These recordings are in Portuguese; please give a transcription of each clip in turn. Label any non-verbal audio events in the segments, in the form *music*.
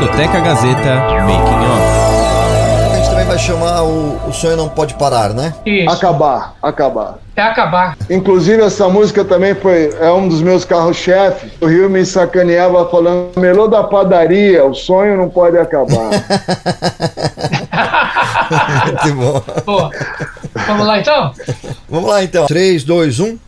Discoteca Gazeta Making Off. A gente também vai chamar o, o Sonho Não Pode Parar, né? Isso. Acabar, acabar. É acabar. Inclusive, essa música também foi é um dos meus carros-chefe. O Rio me sacaneava falando: melô da padaria, o sonho não pode acabar. *laughs* *laughs* Muito bom. Boa. Vamos lá então? Vamos lá então. 3, 2, 1.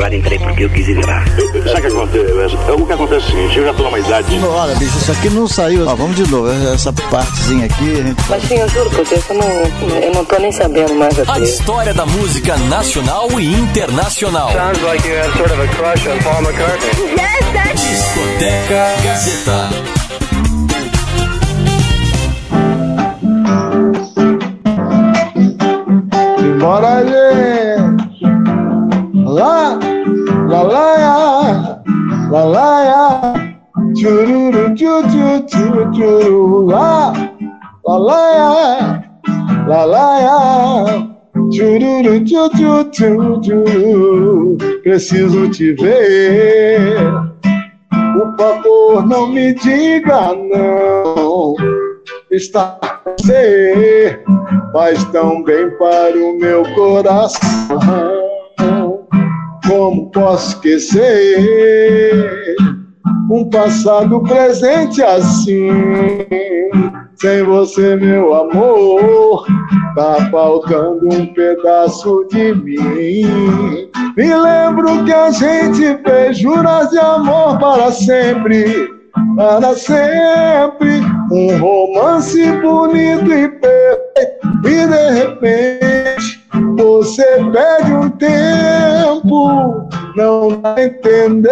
Agora entrei porque eu quis ir lá. Sabe o que acontece? O que acontece é o seguinte, eu já tô numa idade. Não, olha, bicho, isso aqui não saiu. Ó, vamos de novo. Essa partezinha aqui, a gente. Mas sim, eu juro por Deus, eu não, eu não tô nem sabendo mais A aqui. história da música nacional e internacional. Sounds like you have sort of a crush on Paul McCartney. *laughs* Discoteca Gazeta. Bora, gente! Lá, lá. Tchururu, tchu, tchu, tchu, tchuru, lá. Tchururu, tchu, tchu, tchu, tchuru. Preciso te ver. Por favor, não me diga não. Com você faz tão bem para o meu coração. Como posso esquecer um passado presente assim? Sem você, meu amor, tá faltando um pedaço de mim. Me lembro que a gente fez juras de amor para sempre, para sempre. Um romance bonito e perfeito. E de repente você perde um tempo, não vai entender.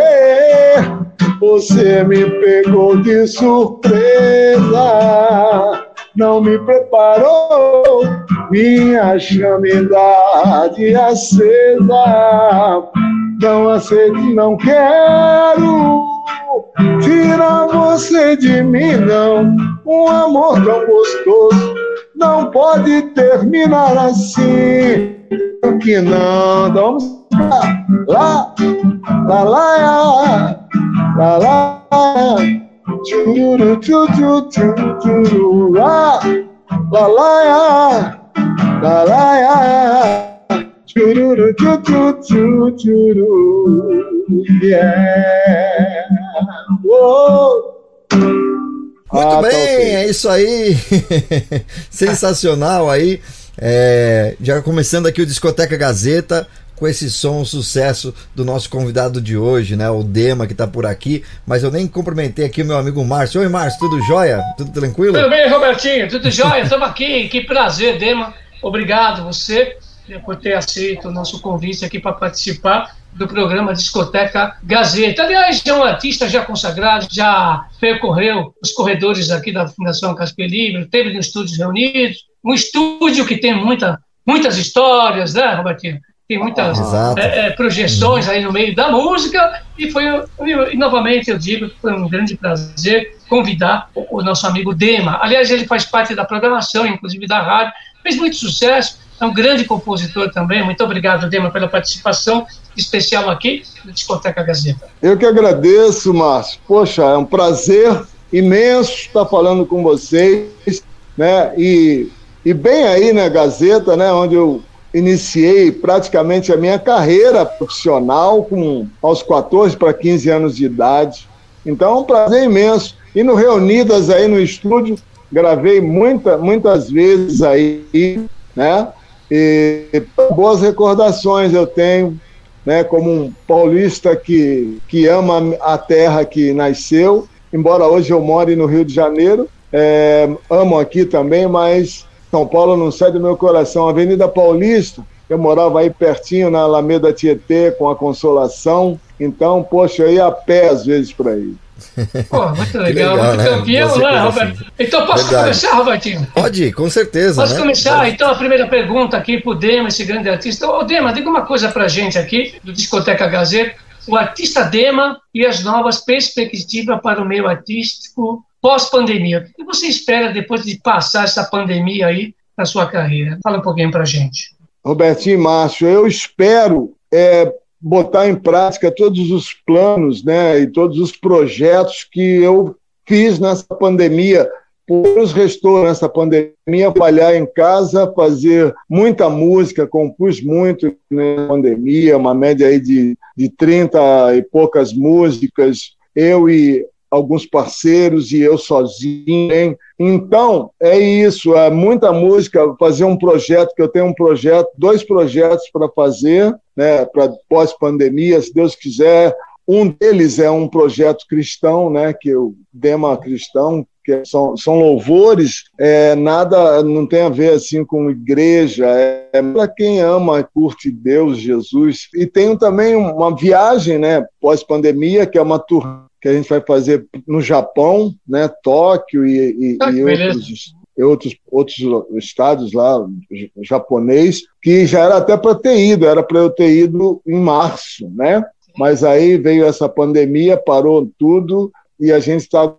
Você me pegou de surpresa, não me preparou. Minha chamidade acesa, não aceito, não quero tirar você de mim, não. Um amor tão gostoso não pode terminar assim. Que não, vamos lá, lá, lá, lá, lá, lá, lá. Tchururu, tchu, tchu, tchu, tchuru, lá, lá, lá, lá, lá, lá. Tchururu, tchu, tchu, tchu, tchuru, yeah. Uou. Muito Ah, tá bem, ok. é isso aí. *laughs* Sensacional aí. É, já começando aqui o Discoteca Gazeta com esse som sucesso do nosso convidado de hoje, né? O Dema que tá por aqui. Mas eu nem cumprimentei aqui o meu amigo Márcio. Oi, Márcio, tudo jóia? Tudo tranquilo? Tudo bem, Robertinho? Tudo jóia? Estamos aqui. *laughs* Que prazer, Dema. Obrigado você por ter aceito o nosso convite aqui para participar do programa Discoteca Gazeta. Aliás, é um artista já consagrado, já percorreu os corredores aqui da Fundação Casper Livre, teve no Estúdios Reunidos, um estúdio que tem muita, muitas histórias, né, Robertinho? Tem muitas Exato. é, é, projeções aí no meio da música e foi e, novamente eu digo que foi um grande prazer convidar o, o nosso amigo Dema. Aliás, ele faz parte da programação, inclusive da rádio, fez muito sucesso, é um grande compositor também. Muito obrigado, Dema, pela participação especial aqui no Discoteca Gazeta. Eu que agradeço, Márcio. Poxa, é um prazer imenso estar falando com vocês, né? E, e bem aí na Gazeta, né? Onde eu iniciei praticamente a minha carreira profissional com aos 14 para 15 anos de idade. Então, é um prazer imenso. E no Reunidas aí no estúdio, gravei muita, muitas vezes aí, né? E boas recordações eu tenho, né? Como um paulista que, que ama a terra que nasceu, embora hoje eu more no Rio de Janeiro, é, amo aqui também, mas São Paulo não sai do meu coração. Avenida Paulista, eu morava aí pertinho na Alameda Tietê com a Consolação, então, poxa, eu ia a pé às vezes para ir. Pô, muito *laughs* legal, legal, muito né? campeão, Você né, coisa Roberto? assim. Então, posso Verdade. começar, Robertinho? Pode com certeza. Posso né? começar? Então, a primeira pergunta aqui para o Dema, esse grande artista. Ô, Dema, diga uma coisa para a gente aqui, do Discoteca Gazeta. O artista Dema e as novas perspectivas para o meio artístico pós-pandemia. O que você espera depois de passar essa pandemia aí na sua carreira? Fala um pouquinho para a gente. Robertinho e Márcio, eu espero é, botar em prática todos os planos né, e todos os projetos que eu fiz nessa pandemia. Nos restou nessa pandemia falhar em casa, fazer muita música, compus muito na pandemia, uma média aí de, de 30 e poucas músicas, eu e alguns parceiros e eu sozinho. Hein? Então, é isso, é muita música, fazer um projeto, que eu tenho um projeto, dois projetos para fazer, né, para pós-pandemia, se Deus quiser. Um deles é um projeto cristão, né, que o Dema Cristão, que são, são louvores, é, nada não tem a ver assim com igreja, é, é para quem ama e curte Deus, Jesus. E tem também uma viagem, né, pós-pandemia, que é uma tour que a gente vai fazer no Japão, né, Tóquio e, e, ah, e outros, outros, outros estados lá, japonês, que já era até para ter ido, era para eu ter ido em março, né? Mas aí veio essa pandemia, parou tudo e a gente está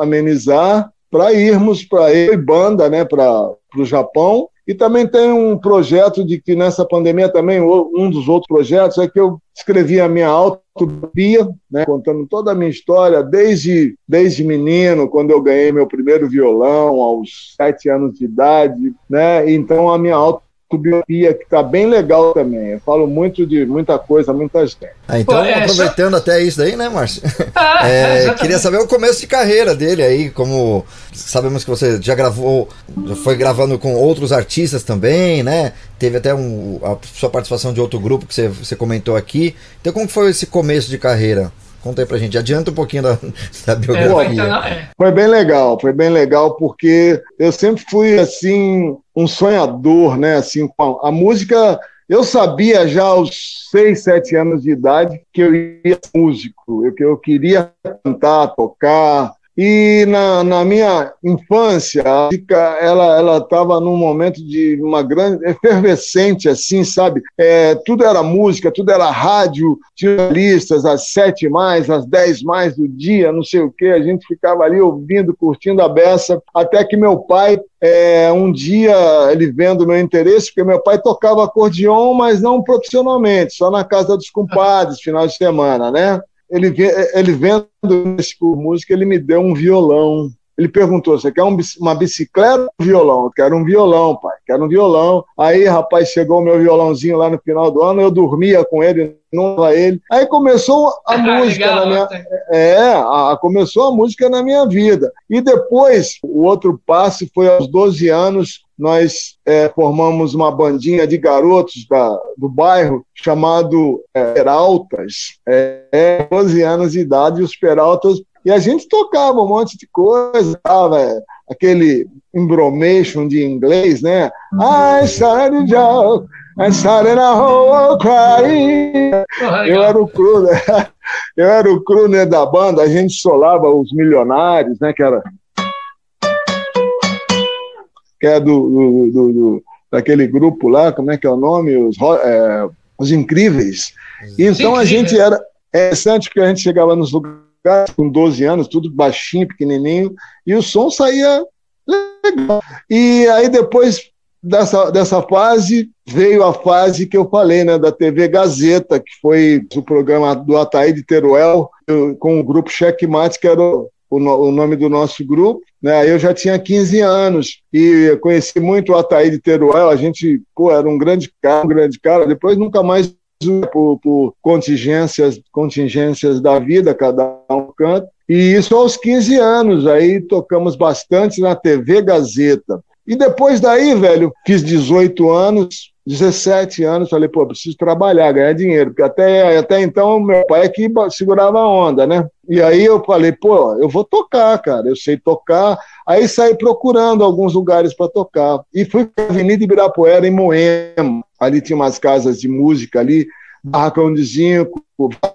amenizar para irmos para eu e banda, né, para o Japão. E também tem um projeto de que nessa pandemia também um dos outros projetos é que eu escrevi a minha autobiografia, né, contando toda a minha história desde desde menino, quando eu ganhei meu primeiro violão aos sete anos de idade, né. Então a minha auto biografia que está bem legal também. Eu falo muito de muita coisa, muita gente. Ah, então, Pô, é, aproveitando só... até isso daí, né, Márcio? *laughs* Ah, é, queria saber o começo de carreira dele aí, como sabemos que você já gravou, já foi gravando com outros artistas também, né? Teve até um, a sua participação de outro grupo que você, você comentou aqui. Então, como foi esse começo de carreira? Conta aí pra gente, adianta um pouquinho da, da biografia. É, foi bem legal, foi bem legal, porque eu sempre fui, assim, um sonhador, né? Assim, a, a música, eu sabia já aos seis, sete anos de idade que eu ia ser músico, eu, que eu queria cantar, tocar, e na, na minha infância, a música ela ela estava num momento de uma grande efervescente, assim, sabe? É, tudo era música, tudo era rádio, tinha listas às sete mais, às dez mais do dia, não sei o quê. A gente ficava ali ouvindo, curtindo a beça, até que meu pai é, um dia ele vendo meu interesse, porque meu pai tocava acordeon, mas não profissionalmente, só na casa dos compadres, *laughs* final de semana, né? Ele, ele vendo esse música, ele me deu um violão. Ele perguntou: você quer um, uma bicicleta ou um violão? Eu quero um violão, pai, quero um violão. Aí, rapaz, chegou o meu violãozinho lá no final do ano, eu dormia com ele, não era ele. Aí começou a *laughs* música Legal, na minha. É, a, começou a música na minha vida. E depois, o outro passo foi aos 12 anos, nós é, formamos uma bandinha de garotos da, do bairro chamado é, Peraltas. É, 12 anos de idade, os Peraltas. E a gente tocava um monte de coisa, tava, é, aquele embromation de inglês, né? I started job, I started a whole crying. Eu era o cru, *laughs* eu era o cru né, da banda, a gente solava os milionários, né? Que era que é do, do, do, daquele grupo lá, como é que é o nome? Os, é, os Incríveis. Então a gente era. É interessante que a gente chegava nos lugares com 12 anos, tudo baixinho, pequenininho, e o som saía legal. E aí depois dessa, dessa fase veio a fase que eu falei, né, da TV Gazeta, que foi o programa do Ataíde Teruel, com o grupo Checkmate, que era o, o, nome do nosso grupo. Né? Eu já tinha 15 anos e conheci muito o Ataíde Teruel, a gente, pô, era um grande cara, um grande cara, depois nunca mais por, por contingências, contingências da vida, cada um canto. E isso aos 15 anos, aí tocamos bastante na TV Gazeta. E depois daí, velho, fiz 18 anos, 17 anos, falei, pô, preciso trabalhar, ganhar dinheiro, porque até, até então meu pai é que segurava a onda, né? E aí eu falei, pô, eu vou tocar, cara, eu sei tocar. Aí saí procurando alguns lugares para tocar. E fui para a Avenida Ibirapuera, em Moema. Ali tinha umas casas de música ali, Barracão de Zinco,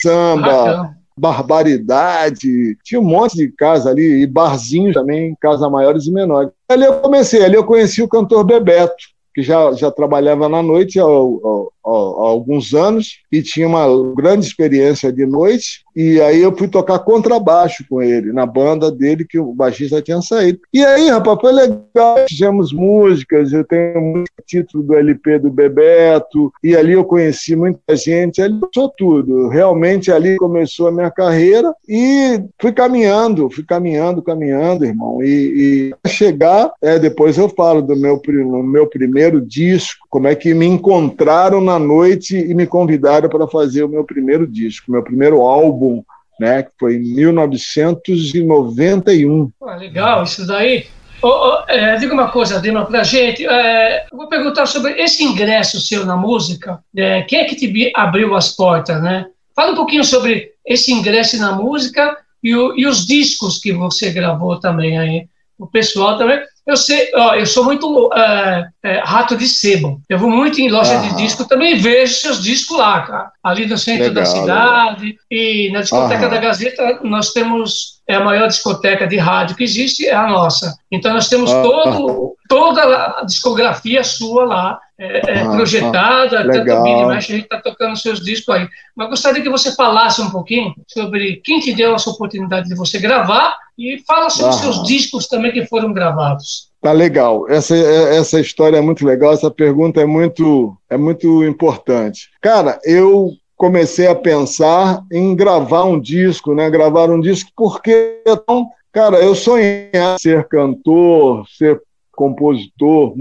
samba, barbaridade. Tinha um monte de casa ali, e barzinhos também, casas maiores e menores. Ali eu comecei, ali eu conheci o cantor Bebeto que já, já trabalhava na noite ao, ao, alguns anos e tinha uma grande experiência de noite. E aí eu fui tocar contrabaixo com ele, na banda dele, que o baixista tinha saído. E aí, rapaz, foi legal. Fizemos músicas, eu tenho muito título do LP do Bebeto, e ali eu conheci muita gente, ali começou tudo. Realmente ali começou a minha carreira e fui caminhando, fui caminhando, caminhando, irmão. E, e chegar, é, depois eu falo do meu, meu primeiro disco, como é que me encontraram na noite e me convidaram para fazer o meu primeiro disco, meu primeiro álbum, né, que foi em 1991. Ah, legal, isso daí. Oh, oh, é, diga uma coisa, Dima, para a gente. É, vou perguntar sobre esse ingresso seu na música. É, quem é que te abriu as portas, né? Fala um pouquinho sobre esse ingresso na música e, o, e os discos que você gravou também aí. O pessoal também. Eu sei, ó, eu sou muito é, é, rato de sebo. Eu vou muito em loja de disco, também vejo seus discos lá, cara. Ali no centro legal, da cidade. Legal. E na discoteca da Gazeta nós temos é a maior discoteca de rádio que existe, é a nossa. Então nós temos todo, toda a discografia sua lá, é, é projetada, tanto Billy Mesh, a gente está tocando seus discos aí. Mas gostaria que você falasse um pouquinho sobre quem te deu essa oportunidade de você gravar e fala sobre os seus discos também que foram gravados. Tá legal. Essa, essa história é muito legal, essa pergunta é muito, é muito importante. Cara, eu comecei a pensar em gravar um disco, né? Gravar um disco porque então, cara, eu sonhava ser cantor, ser compositor,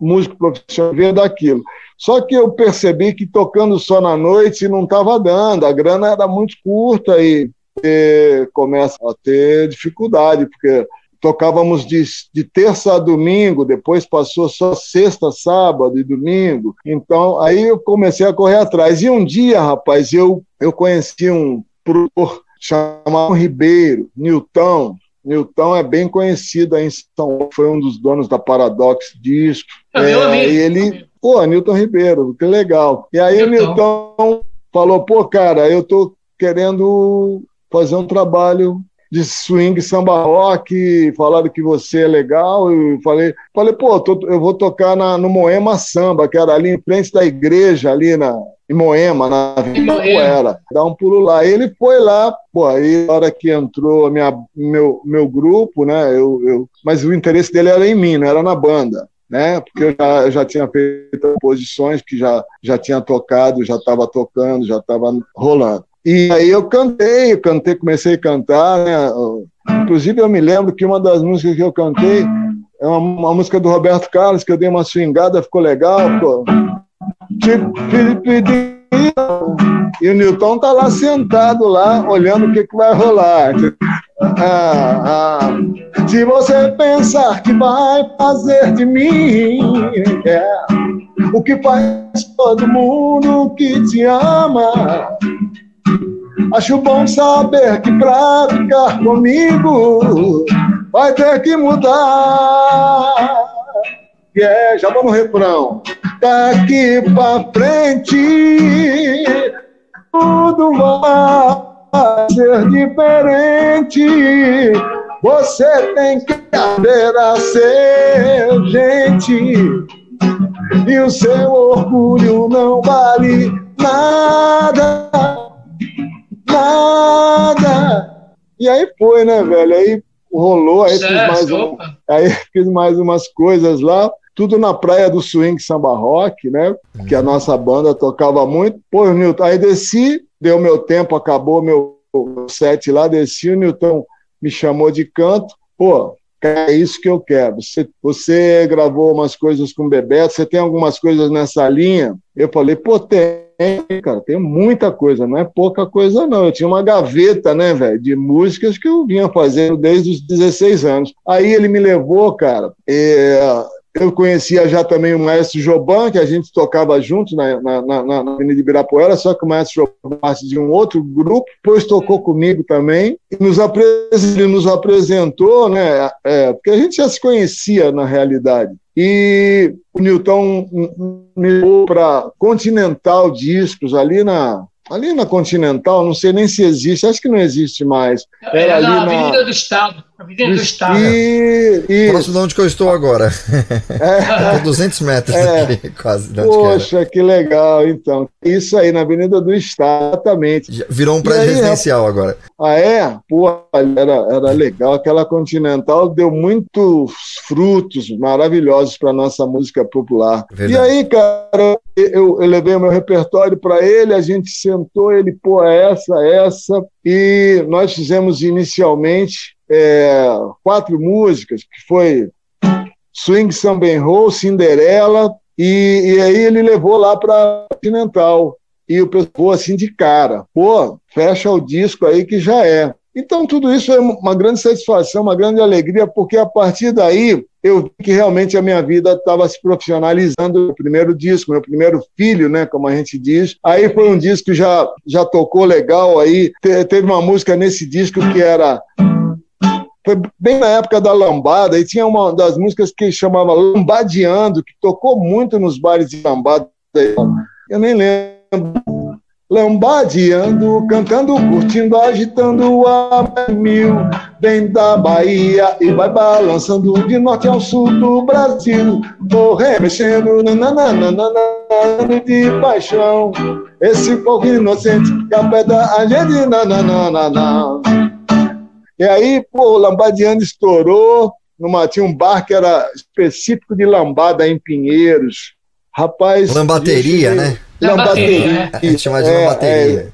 músico profissional, ver daquilo. Só que eu percebi que tocando só na noite não estava dando, a grana era muito curta e, e começa a ter dificuldade, porque tocávamos de, de, terça a domingo, depois passou só sexta, sábado e domingo. Então, aí eu comecei a correr atrás. E um dia, rapaz, eu, eu conheci um produtor chamado Ribeiro, Newton. Newton é bem conhecido aí em São Paulo, foi um dos donos da Paradox Disco. É, meu amigo. E ele, pô, Newton Ribeiro, que legal. E aí o Newton falou, pô, cara, eu tô querendo fazer um trabalho de swing samba rock, falaram que você é legal, eu falei, falei pô, tô, eu vou tocar na, no Moema Samba, que era ali em frente da igreja, ali na, em Moema, na Ibirapuera, dá um pulo lá. Ele foi lá, pô, aí na hora que entrou minha, meu, meu grupo, né, eu, eu, mas o interesse dele era em mim, não era na banda. Né? Porque eu já, eu já tinha feito posições que já, já tinha tocado, já estava tocando, já estava rolando. E aí eu cantei, eu cantei, comecei a cantar, né? Inclusive eu me lembro que uma das músicas que eu cantei é uma, uma música do Roberto Carlos, que eu dei uma swingada, ficou legal, pô. E o Newton tá lá sentado lá, olhando o que, que vai rolar. Ah, ah. Se você pensar que vai fazer de mim é, o que faz todo mundo que te ama, Acho bom saber que pra ficar comigo vai ter que mudar. Yeah, já vamos no refrão. Daqui pra frente tudo vai ser diferente. Você tem que aprender a ser gente. E o seu orgulho não vale nada nada. E aí foi, né, velho? Aí rolou, aí fiz, mais um, aí *laughs* fiz mais umas coisas lá, tudo na praia do Swing Samba Rock, né? Que a nossa banda tocava muito. Pô, Newton, aí desci, deu meu tempo, acabou meu set lá, desci, o Newton me chamou de canto. Pô, é isso que eu quero. Você, você gravou umas coisas com o Bebeto, você tem algumas coisas nessa linha? Eu falei, pô, tem cara, tem muita coisa, não é pouca coisa, não. Eu tinha uma gaveta, né, velho, de músicas que eu vinha fazendo desde os 16 anos. Aí ele me levou, cara, é, eu conhecia já também o maestro Joban, que a gente tocava junto na, na, na, na Avenida Ibirapuera, só que o maestro Joban parte de um outro grupo, depois tocou comigo também, e nos ele nos apresentou, né, é, porque a gente já se conhecia na realidade. E o Newton me levou para Continental Discos, ali na, ali na Continental, não sei nem se existe, acho que não existe mais. Era, Era ali na Avenida do Estado. Avenida do Estado. E, e, Próximo de onde que eu estou agora. É. *laughs* 200 metros É. daqui, quase. que poxa, que legal, então. Isso aí, na Avenida do Estado, exatamente. Já Virou um prédio aí, residencial agora. Ah, é? Pô, era, era legal. Aquela Continental deu muitos frutos maravilhosos para nossa música popular. Verdade. E aí, cara, eu, eu levei o meu repertório para ele, a gente sentou, ele, pô, é essa, é essa. E nós fizemos inicialmente é, quatro músicas, que foi Swing Samba Roll, Cinderela, e, e aí ele levou lá para Continental. E o pessoal assim de cara, pô, fecha o disco aí que já é. Então tudo isso é uma grande satisfação, uma grande alegria, porque a partir daí eu vi que realmente a minha vida estava se profissionalizando. O primeiro disco, meu primeiro filho, né, como a gente diz. Aí foi um disco que já, já tocou legal aí. Te- teve uma música nesse disco que era foi bem na época da lambada, e tinha uma das músicas que chamava Lambadeando, que tocou muito nos bares de lambada. Eu nem lembro. Lambadeando, cantando, curtindo, agitando ar mil, vem da Bahia e vai balançando de norte ao sul do Brasil. Tô remexendo, nananana, de paixão. Esse povo inocente que apeda a gente, nananana. E aí, pô, o Lambadeando estourou. Numa, tinha um bar que era específico de lambada em Pinheiros. Rapaz. Lambateria, cheguei- né? Lambateria, Lambateria. A gente chama de É, lambateria.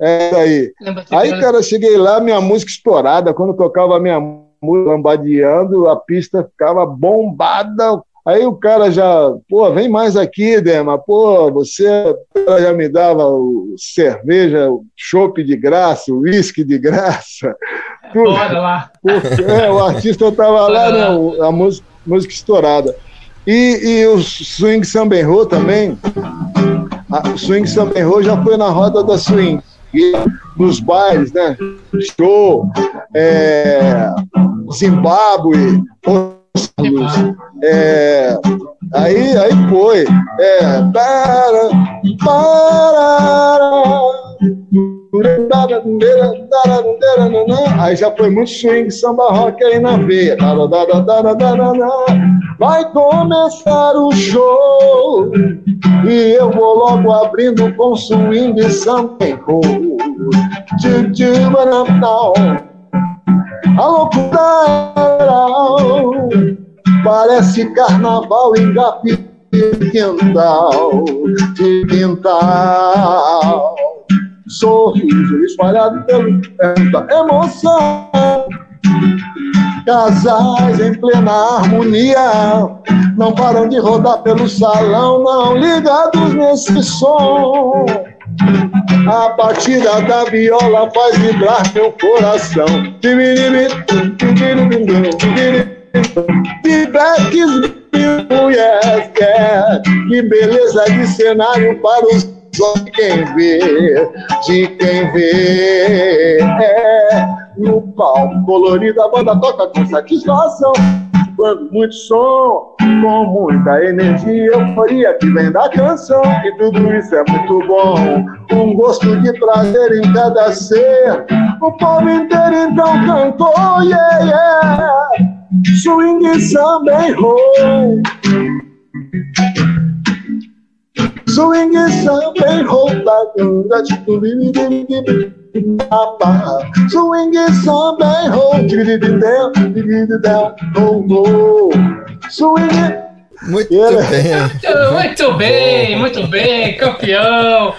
É, é aí. Que Aí, cara, cheguei lá, minha música estourada. Quando eu tocava a minha música lambadeando, a pista ficava bombada. Aí o cara já, pô, vem mais aqui, Dema. Pô, você já me dava o cerveja, o chopp de graça, o uísque de graça. Tudo. *laughs* Bora lá. Porque, é, o artista estava lá, né, o- a música, música estourada. E, e o Swing Roll também, a- o Swing Roll já foi na roda da Swing, e nos bailes, né, show, é, Zimbábue, é, aí, aí foi, é, para, para, Aí já foi muito swing, samba rock aí na veia. Vai começar o show. E eu vou logo abrindo com swing samba e bananão. A loucura parece carnaval em Gapi de quintal, de quintal. Sorriso espalhado pelo tanta emoção. Casais em plena harmonia não param de rodar pelo salão, não ligados nesse som. A batida da viola faz vibrar meu coração. Feedbacks, yes, yeah. Que beleza de cenário para os olhos de quem vê, de quem vê. É, no palco colorido a banda toca com satisfação. Quando muito som, com muita energia, euforia que vem da canção. E tudo isso é muito bom. Um gosto de prazer em cada ser. O povo inteiro então cantou, yeah, yeah. Swing, samba e roll. Swing, samba e roll. Baganda, tipo, Swing, samba e roll. Dividididel, divididel, roll, roll. Swing. Muito Yeah. bem. Muito bem, muito bem, campeão.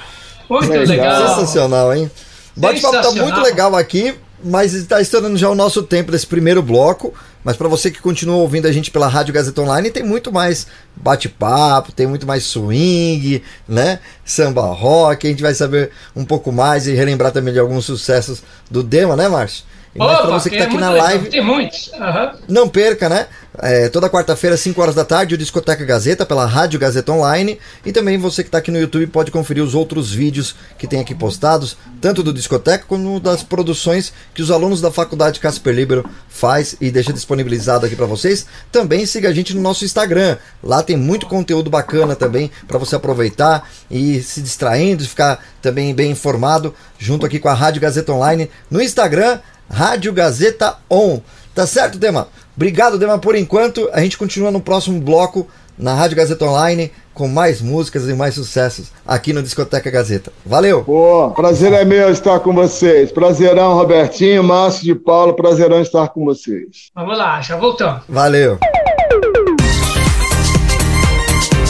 Muito Legal. legal. Sensacional, hein? O bate-papo tá muito legal aqui, mas está estourando já o nosso tempo desse primeiro bloco. Mas para você que continua ouvindo a gente pela Rádio Gazeta Online, tem muito mais bate-papo, tem muito mais swing, né? Samba rock. A gente vai saber um pouco mais e relembrar também de alguns sucessos do Dema, né, Márcio? E mais Opa, para você que tá é aqui na legal. live, Tem muitos. Aham. não perca, né? É, toda quarta-feira, 5 horas da tarde, o Discoteca Gazeta pela Rádio Gazeta Online. E também você que está aqui no YouTube pode conferir os outros vídeos que tem aqui postados, tanto do Discoteca como das produções que os alunos da Faculdade Casper Libero faz e deixa disponibilizado aqui para vocês. Também siga a gente no nosso Instagram. Lá tem muito conteúdo bacana também para você aproveitar e se distraindo, ficar também bem informado junto aqui com a Rádio Gazeta Online no Instagram. Rádio Gazeta On. Tá certo, Dema? Obrigado, Dema, por enquanto. A gente continua no próximo bloco na Rádio Gazeta Online com mais músicas e mais sucessos aqui no Discoteca Gazeta. Valeu! Pô, prazer é meu estar com vocês. Prazerão, Robertinho, Márcio de Paulo, prazerão estar com vocês. Vamos lá, já voltamos. Valeu!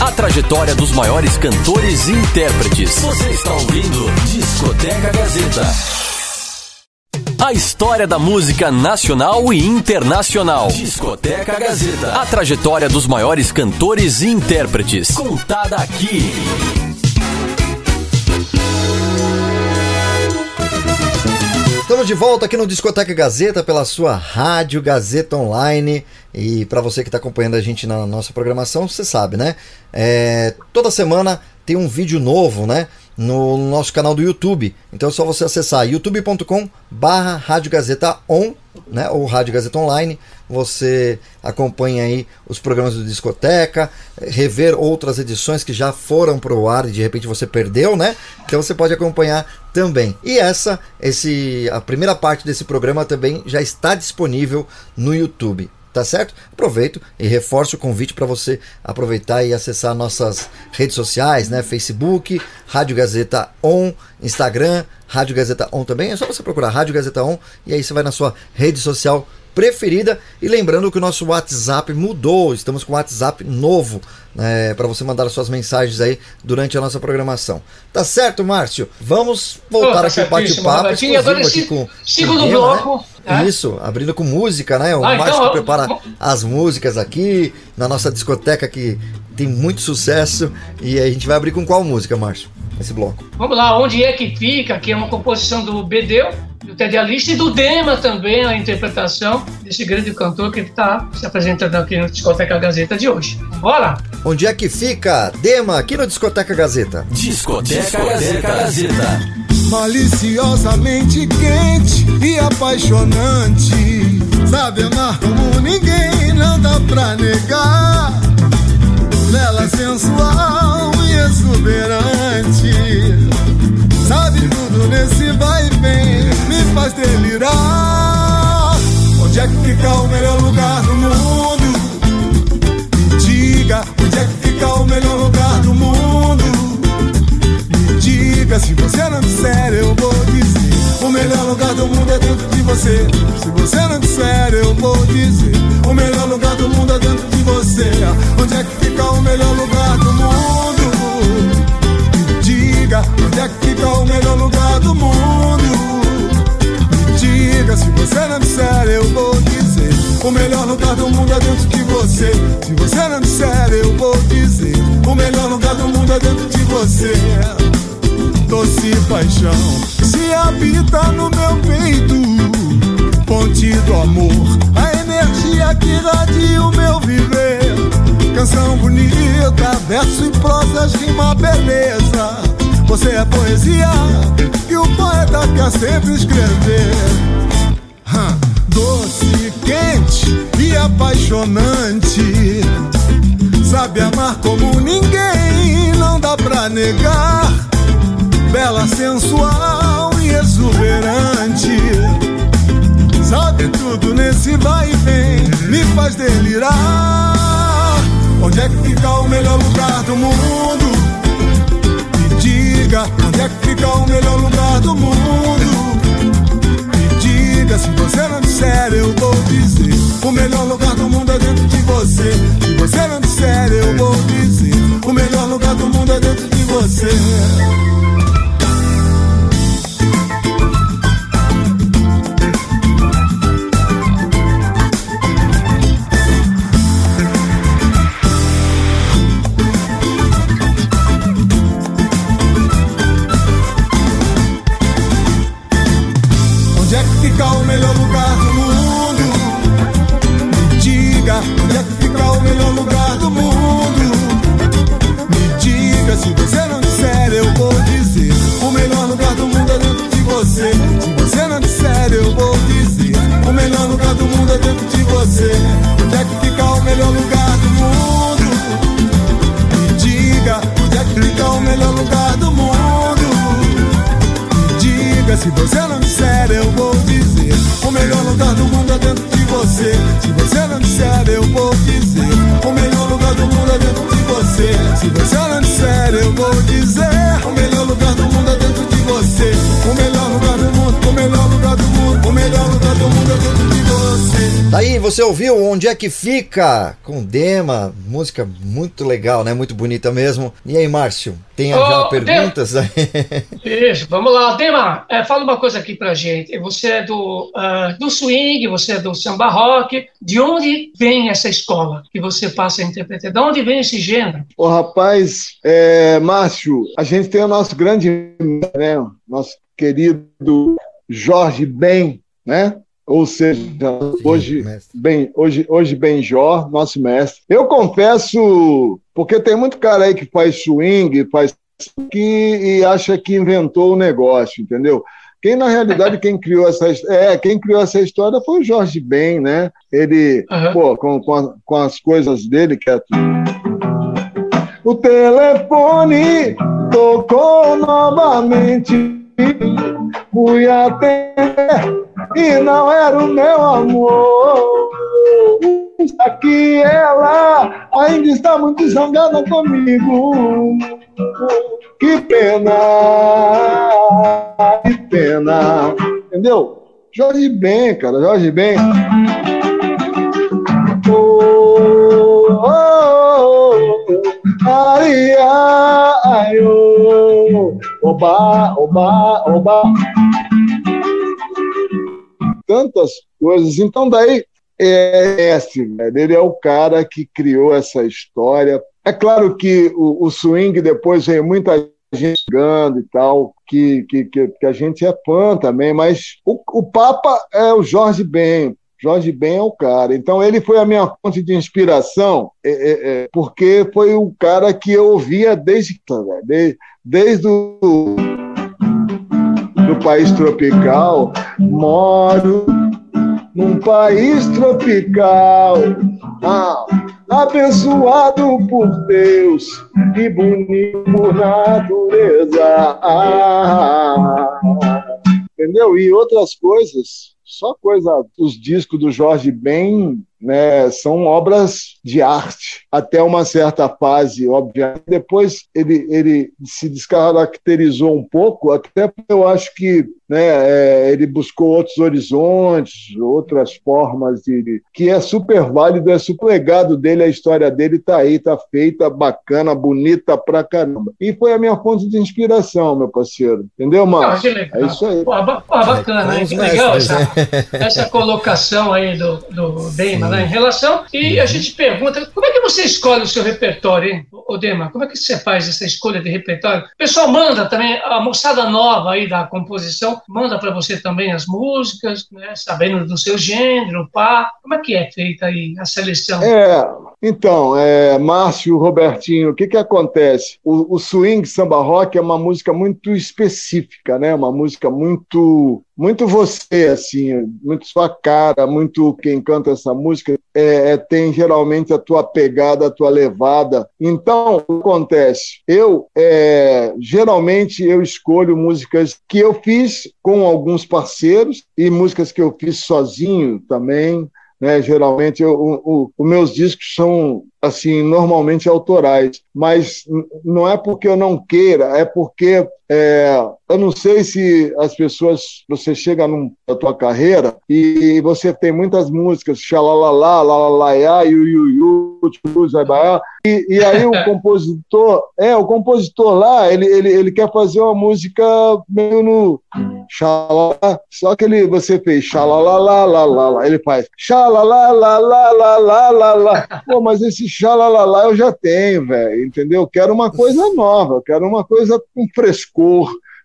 A trajetória dos maiores cantores e intérpretes. Você está ouvindo Discoteca Gazeta. A história da música nacional e internacional. Discoteca Gazeta. A trajetória dos maiores cantores e intérpretes. Contada aqui. Estamos de volta aqui no Discoteca Gazeta pela sua Rádio Gazeta Online. E para você que está acompanhando a gente na nossa programação, você sabe, né? É, toda semana tem um vídeo novo, né? No nosso canal do YouTube. Então é só você acessar youtube.com barra Rádio Gazeta On, né? Ou Rádio Gazeta Online. Você acompanha aí os programas do Discoteca, rever outras edições que já foram para o ar e de repente você perdeu, né? Então você pode acompanhar também. E essa, esse, a primeira parte desse programa também já está disponível no YouTube. Tá certo? Aproveito e reforço o convite para você aproveitar e acessar nossas redes sociais, né? Facebook, Rádio Gazeta On, Instagram, Rádio Gazeta On também. É só você procurar Rádio Gazeta On e aí você vai na sua rede social preferida. E lembrando que o nosso WhatsApp mudou, estamos com um WhatsApp novo né, para você mandar as suas mensagens aí durante a nossa programação. Tá certo, Márcio? Vamos voltar Oh, tá aqui ao bate-papo. E agora esse com- segundo o Dema, bloco, né? né? Isso, abrindo com música, né? O Ah, Márcio então, que prepara as músicas aqui na nossa discoteca que tem muito sucesso. E a gente vai abrir com qual música, Márcio? Esse bloco. Vamos lá, onde é que fica? Que é uma composição do Bedeu, do Ted Alista e do Dema também, a interpretação desse grande cantor que está se apresentando aqui no Discoteca Gazeta de hoje. Bora? Onde é que fica? Dema, aqui no Discoteca Gazeta. Discoteca Gazeta. Maliciosamente quente e apaixonante. Sabe amar como ninguém, não dá pra negar. Bela, sensual e exuberante. Sabe tudo nesse vai e vem, faz delirar. Onde é que fica o melhor lugar do mundo? Diga, onde é que fica o melhor lugar do mundo? Diga, se você não disser, eu vou dizer. O melhor lugar do mundo é dentro de você. Se você não disser, eu vou dizer. O melhor lugar do mundo é dentro de você. Onde é que fica o melhor lugar do mundo? Diga, onde é que fica o melhor lugar do mundo? Me diga, se você não disser, eu vou dizer. O melhor lugar do mundo é dentro de você. Se você não disser, eu vou dizer. O melhor lugar do mundo é dentro de você. Doce paixão se habita no meu peito. Fonte do amor, a energia que radia o meu viver. Canção bonita, verso e prosas, rima beleza. Você é poesia que o poeta quer sempre escrever. Hã, Doce, quente e apaixonante. Sabe amar como ninguém, não dá pra negar. Bela, sensual e exuberante. Sabe tudo nesse vai e vem, me faz delirar. Onde é que fica o melhor lugar do mundo? Me diga, onde é que fica o melhor lugar do mundo? Se você não disser, eu vou dizer. O melhor lugar do mundo é dentro de você. Se você não disser, eu vou dizer. O melhor lugar do mundo é dentro de você. dizer, eu vou dizer. O melhor lugar do mundo é dentro de você. Onde é que fica o melhor lugar do mundo? Me diga, onde é que fica o melhor lugar do mundo? Me diga, se você não disser, eu vou dizer. O melhor lugar do mundo é dentro de você. Se você não disser, eu vou dizer. O melhor lugar do mundo é dentro de você. Se você não disser, eu vou dizer. O melhor lugar do mundo Daí você ouviu Onde é que fica? Com Dema, música muito legal, né? Muito bonita mesmo. E aí, Márcio, tem Ô, já perguntas? *laughs* Isso, vamos lá. Dema, é, fala uma coisa aqui pra gente. Você é do, ah, do swing, você é do samba rock. De onde vem essa escola que você passa a interpretar? De onde vem esse gênero? Ô, rapaz, é, Márcio, a gente tem o nosso grande, né, nosso querido Jorge Ben, né? Ou seja, hoje bem, hoje, hoje Benjor, nosso mestre. Eu confesso, porque tem muito cara aí que faz swing, faz que e acha que inventou o negócio, entendeu? Quem na realidade quem criou essa é quem criou essa história foi o Jorge Ben, né? Ele Aham. pô com, com, a- com as coisas dele que é o telefone tocou novamente. Fui atender e não era o meu amor. Aqui ela ainda está muito zangada comigo. Que pena, que pena. Entendeu? Jorge Ben, cara, Jorge Ben. Oh, oh, oh, ai, ai, oh, oba, oba, oba. Tantas coisas. Então, daí, é esse, velho. Ele é o cara que criou essa história. É claro que o, o swing depois veio muita gente chegando e tal, que, que, que, que a gente é fã também, mas o, o Papa é o Jorge Ben. Jorge Ben é o cara. Então, ele foi a minha fonte de inspiração, é, é, é, porque foi o cara que eu ouvia desde, desde, desde o do país tropical. Moro num país tropical, ah, abençoado por Deus e bonito por natureza. Ah, entendeu? E outras coisas, só coisa. Os discos do Jorge Ben né, são obras de arte até uma certa fase, obviamente. Depois ele, ele se descaracterizou um pouco, até porque eu acho que né, é, ele buscou outros horizontes, outras formas de que é super válido, é super legado dele, a história dele tá aí, tá feita, bacana, bonita pra caramba. E foi a minha fonte de inspiração, meu parceiro. Entendeu, Ah, legal. É isso aí. Pô, ba- pô, bacana, os Que legal essa, essa colocação aí do, do Dema, né? Em relação. E Uhum. a gente pergunta: como é que você escolhe o seu repertório, hein, ô Dema? Como é que você faz essa escolha de repertório? O pessoal manda também, a moçada nova aí da composição, manda para você também as músicas, né? Sabendo do seu gênero, pá. Como é que é feita aí a seleção? É, então, é, Márcio, Robertinho, o que que acontece? O, o swing samba rock é uma música muito específica, né? Uma música muito, muito você, assim, muito sua cara, muito quem canta essa música é, é, tem geralmente a tua pegada, a tua levada. Então, o que acontece? Eu, é, geralmente, eu escolho músicas que eu fiz com alguns parceiros e músicas que eu fiz sozinho também né? Geralmente eu, os meus discos são assim normalmente autorais, mas não é porque eu não queira, é porque é, eu não sei se as pessoas você chega num, na tua carreira e você tem muitas músicas, xalalala, lalalaiá, yu yu yu, tchu, zaibaiá, e, e aí o *laughs* compositor, é, o compositor lá, ele, ele, ele quer fazer uma música meio no xalala, só que ele, você fez xalalalala, ele faz xalalalala, pô, mas esse xalalala eu já tenho, velho, entendeu? Eu quero uma coisa nova, eu quero uma coisa com frescor,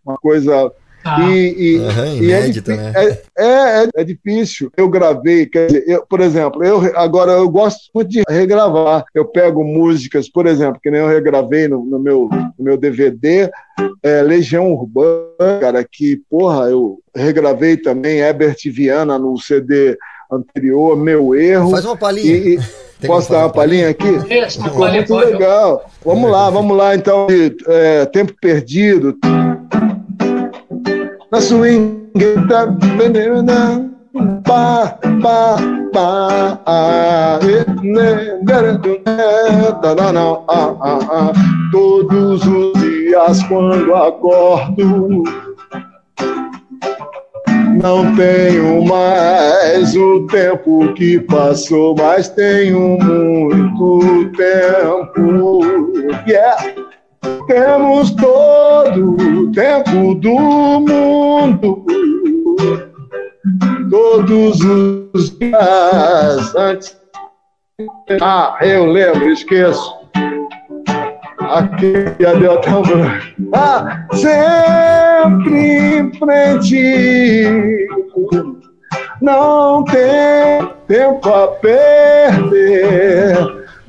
uma coisa Ah, e, e- e é né? é, é, é difícil. Eu gravei, quer dizer, eu, por exemplo, eu agora eu gosto muito de regravar. Eu pego músicas, por exemplo, que nem eu regravei no, no meu, no meu DVD, é, Legião Urbana, cara, que, porra, eu regravei também Herbert Viana no CD anterior, Meu Erro. Faz uma palhinha. E- e- *laughs* posso dar uma palhinha aqui? Isso, Ficou palhinha, muito pode. legal. Vamos lá, vamos lá, então. É, tempo perdido. Na swing. tá- Pá, pá, pá. Todos os dias quando acordo. Não tenho mais o tempo que passou, mas tenho muito tempo. Yeah. Temos todo o tempo do mundo, todos os dias antes. Ah, eu lembro, esqueço. Aqui deu até um Ah, sempre em frente. Não tem tempo a perder.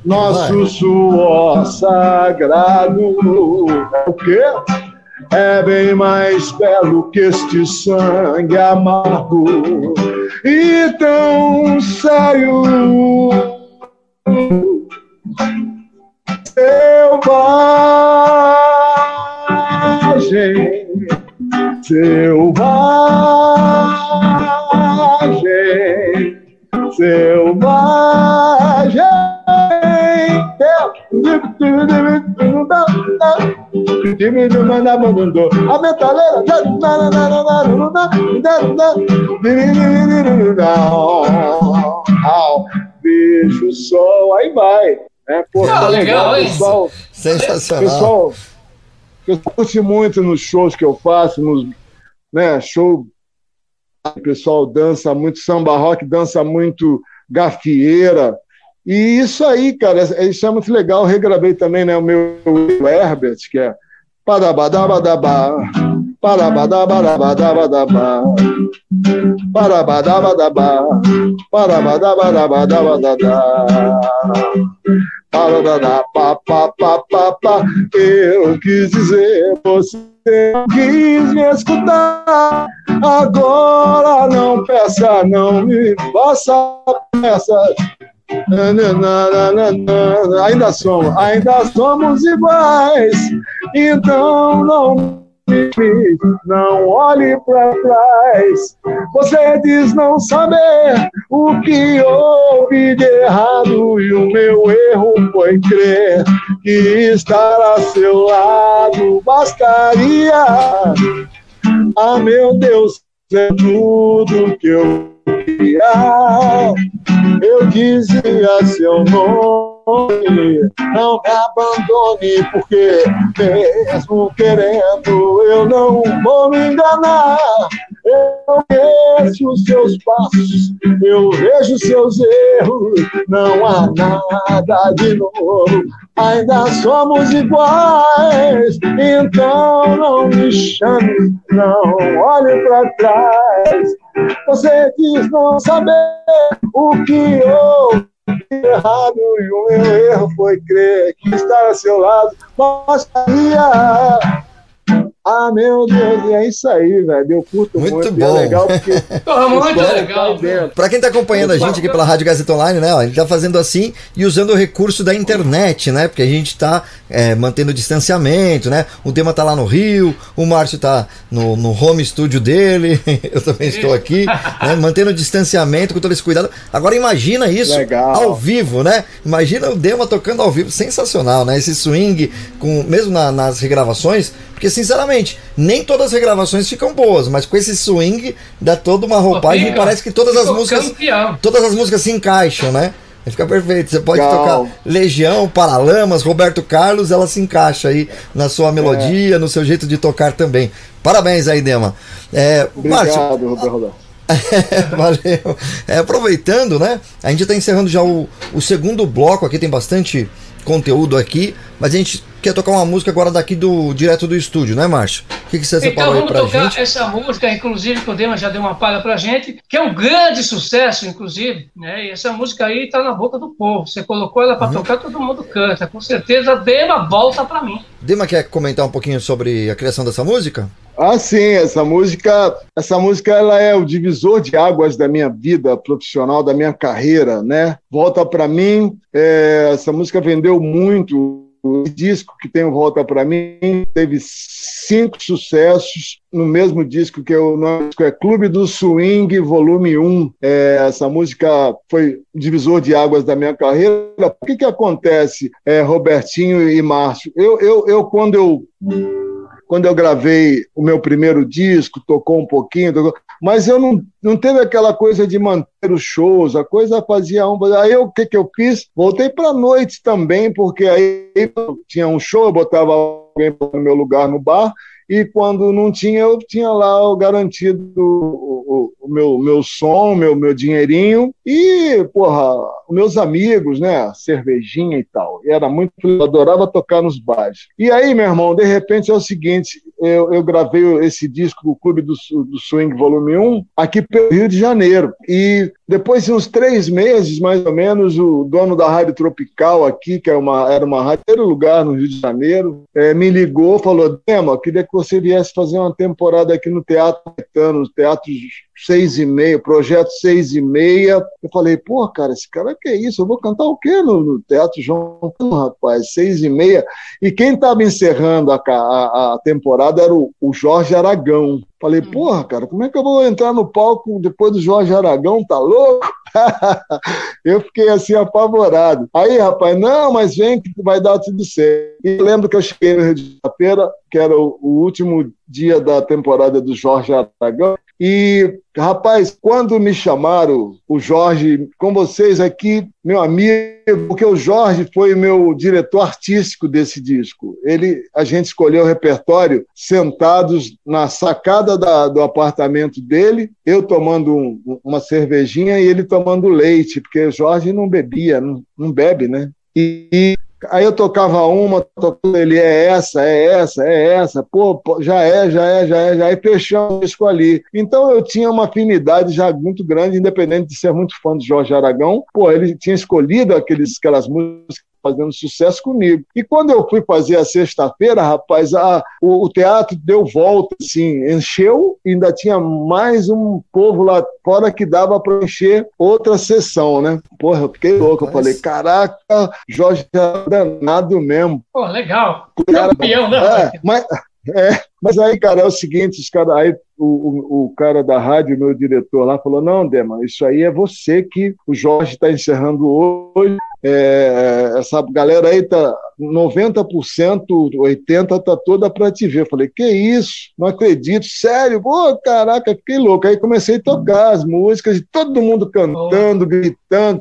Nosso suor sagrado. O quê? É bem mais belo que este sangue amargo e tão sério selvagem, selvagem, selvagem. A metaleira vejo o sol, aí vai. É, pô, tá legal, legal, pessoal. Sensacional. Pessoal, eu curto muito nos shows que eu faço, nos né, show. O pessoal dança muito samba rock, dança muito gafieira. E isso aí, cara, isso é muito legal. Eu regravei também né, o meu Herbert, que é Parabadabadabá, parabadabadabadabadabá, parabadabadabá, parabadabadabadabadabá. Pá, pá, pá, pá, pá. Eu quis dizer, você quis me escutar. Agora não peça, não me faça peça. Nananana, Ainda somos, ainda somos iguais. Então não não olhe para trás. Você diz não saber o que houve de errado e o meu erro foi crer que estar a seu lado bastaria. Ah, meu Deus, é tudo que eu queria. Eu dizia seu nome, não me abandone, porque mesmo querendo eu não vou me enganar. Eu conheço os seus passos, eu vejo seus erros, não há nada de novo, ainda somos iguais. Então não me chame, não olhe para trás. Você diz não saber o que eu errado e o meu erro foi crer que estar a seu lado bastaria. Ah, meu Deus, e é isso aí, velho. Eu curto Muito muito. e bom. É legal porque. *laughs* Muito legal, tá. Pra quem tá acompanhando a gente aqui pela Rádio Gazeta Online, né? ó, a gente tá fazendo assim e usando o recurso da internet, né? Porque a gente tá é, mantendo o distanciamento, né? O Dema tá lá no Rio, o Márcio tá no, no home studio dele, *laughs* eu também estou aqui, né? Mantendo o distanciamento com todo esse cuidado. Agora imagina isso Legal. ao vivo, né? Imagina o Dema tocando ao vivo, sensacional, né? Esse swing, com, mesmo na- nas regravações, porque sinceramente, nem todas as regravações ficam boas, mas com esse swing dá toda uma roupagem e parece que todas as músicas campeão. todas as músicas se encaixam, né? Fica perfeito. Você pode Legal. tocar Legião, Paralamas, Roberto Carlos, ela se encaixa aí na sua melodia, no seu jeito de tocar também. Parabéns aí, Dema. É, Márcio, Obrigado, Roberto. *laughs* valeu. É, aproveitando, né? A gente está encerrando já o, o segundo bloco aqui, tem bastante conteúdo aqui, mas a gente quer tocar uma música agora daqui do direto do estúdio, né, Márcio? O que, que você Então separou aí vamos pra tocar gente? essa música, inclusive, que o Dema já deu uma palha pra gente, que é um grande sucesso, inclusive, né? E essa música aí tá na boca do povo. Você colocou ela pra Uhum. tocar, todo mundo canta. Com certeza, Dema volta pra mim. Dema quer comentar um pouquinho sobre a criação dessa música? Ah, sim, essa música, essa música ela é o divisor de águas da minha vida profissional, da minha carreira, né? Volta para mim, é, essa música vendeu muito disco que tem o Volta para mim teve cinco sucessos no mesmo disco que o nome é Clube do Swing Volume 1. É, essa música foi divisor de águas da minha carreira. O que, que acontece, é, Robertinho e Márcio? Eu, eu, eu quando eu quando eu gravei o meu primeiro disco, tocou um pouquinho, tocou, mas eu não, não teve aquela coisa de manter os shows, a coisa fazia um. Aí o que, que eu fiz? Voltei para noite também, porque aí tinha um show, eu botava alguém no meu lugar no bar, e quando não tinha, eu tinha lá o garantido o, o, meu, meu som, meu, meu dinheirinho, e, porra, meus amigos, né, cervejinha e tal. E era muito, eu adorava tocar nos bares. E aí, meu irmão, de repente é o seguinte, eu, eu gravei esse disco do Clube do, do Swing Volume 1 aqui pelo Rio de Janeiro. E depois de uns três meses, mais ou menos, o dono da Rádio Tropical aqui, que era é uma, era uma rádio, um lugar no Rio de Janeiro, é, me ligou, falou, Dema, queria que você viesse fazer uma temporada aqui no Teatro Caetano, no Teatro seis e meia, projeto seis e meia. Eu falei, pô, cara, esse cara que é isso? Eu vou cantar o quê no, no Teatro João rapaz? Seis e meia. E quem estava encerrando a, a, a, temporada era o, o Jorge Aragão. Falei, hum. porra, cara, como é que eu vou entrar no palco depois do Jorge Aragão? Tá louco? *laughs* eu fiquei assim apavorado. Aí, rapaz, não, mas vem que vai dar tudo certo. E lembro que eu cheguei no Rio de Janeiro, que era o, o último dia da temporada do Jorge Aragão, e, rapaz, quando me chamaram, o Jorge, com vocês aqui, meu amigo, porque o Jorge foi meu diretor artístico desse disco. Ele, a gente escolheu o repertório sentados na sacada da, do apartamento dele, eu tomando um, uma cervejinha e ele tomando leite, porque o Jorge não bebia, não, não bebe, né? E, Aí eu tocava uma, tocava ele, é essa, é essa, é essa, pô, já é, já é, já é, já é, e fechamos o disco ali. Então eu tinha uma afinidade já muito grande, independente de ser muito fã de Jorge Aragão, pô, ele tinha escolhido aqueles, aquelas músicas fazendo sucesso comigo. E quando eu fui fazer a sexta-feira, rapaz, a, o, o, teatro deu volta, assim, encheu e ainda tinha mais um povo lá fora que dava para encher outra sessão, né? Porra, eu fiquei louco. Eu falei, caraca, Jorge é danado mesmo. Pô, legal. Cara, Campeão, né? É, mas, é, mas aí, cara, é o seguinte, os cara, aí o, o, o, cara da rádio, meu diretor lá, falou: não, Dema, isso aí é você que o Jorge está encerrando hoje. É, essa galera aí tá 90%, 80% tá toda para te ver. Eu falei, que isso? Não acredito, sério? Pô, caraca, fiquei louco. Aí comecei a tocar as músicas, todo mundo cantando, gritando,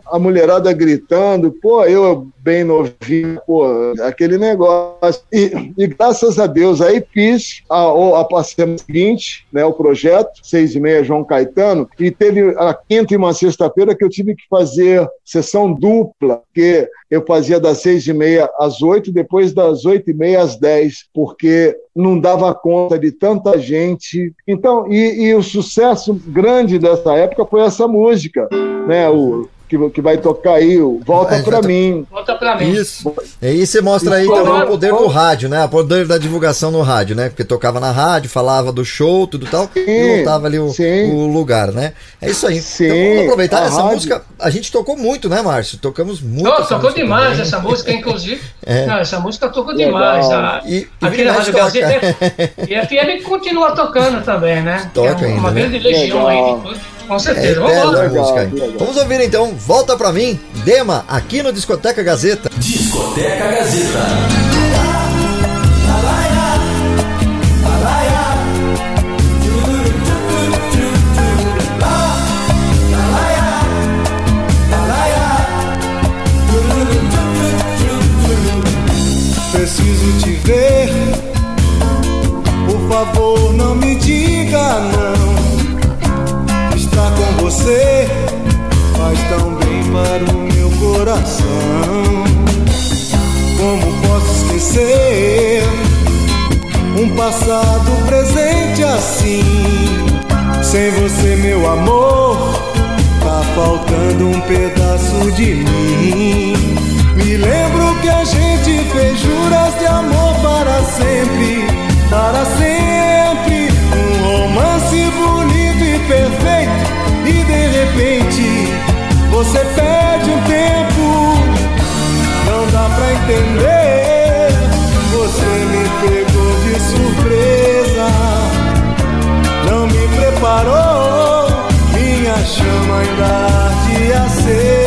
a mulherada gritando, pô, eu bem novinho, pô, aquele negócio. E, e graças a Deus aí fiz a, a, a semana seguinte, né, o projeto, seis e meia, João Caetano, e teve a quinta e uma sexta-feira que eu tive que fazer sessão dupla, que eu fazia das seis e meia às oito, depois das oito e meia às dez, porque não dava conta de tanta gente. Então, e, e o sucesso grande dessa época foi essa música, né? O que, que vai tocar aí, o Volta Pra tá... Mim. Volta Pra Mim. Isso. E aí você mostra aí também o poder do rádio, né? O poder da divulgação no rádio, né? Porque tocava na rádio, falava do show, tudo tal, sim, e voltava ali o, o, lugar, né? É isso aí. Sim, então vamos aproveitar essa rádio. música. A gente tocou muito, né, Márcio? Tocamos muito. Oh, tocou demais também. essa música, inclusive. *laughs* É. Não, essa música tocou demais. A, e, aqui na Rádio Gazeta. E a FM continua tocando também, né? Toca é uma, ainda. Uma né? grande legião aí de com certeza, é vamos lá. Música Vamos ouvir então, volta pra mim, Dema, aqui no Discoteca Gazeta. Discoteca Gazeta. Preciso te ver, por favor, não me você faz tão bem para o meu coração. Como posso esquecer um passado presente assim? Sem você, meu amor, tá faltando um pedaço de mim. Me lembro que a gente fez juras de amor para sempre, para sempre. Um romance bonito e perfeito de repente você perde um tempo, não dá pra entender. Você me pegou de surpresa, não me preparou, minha chama ainda de acesa.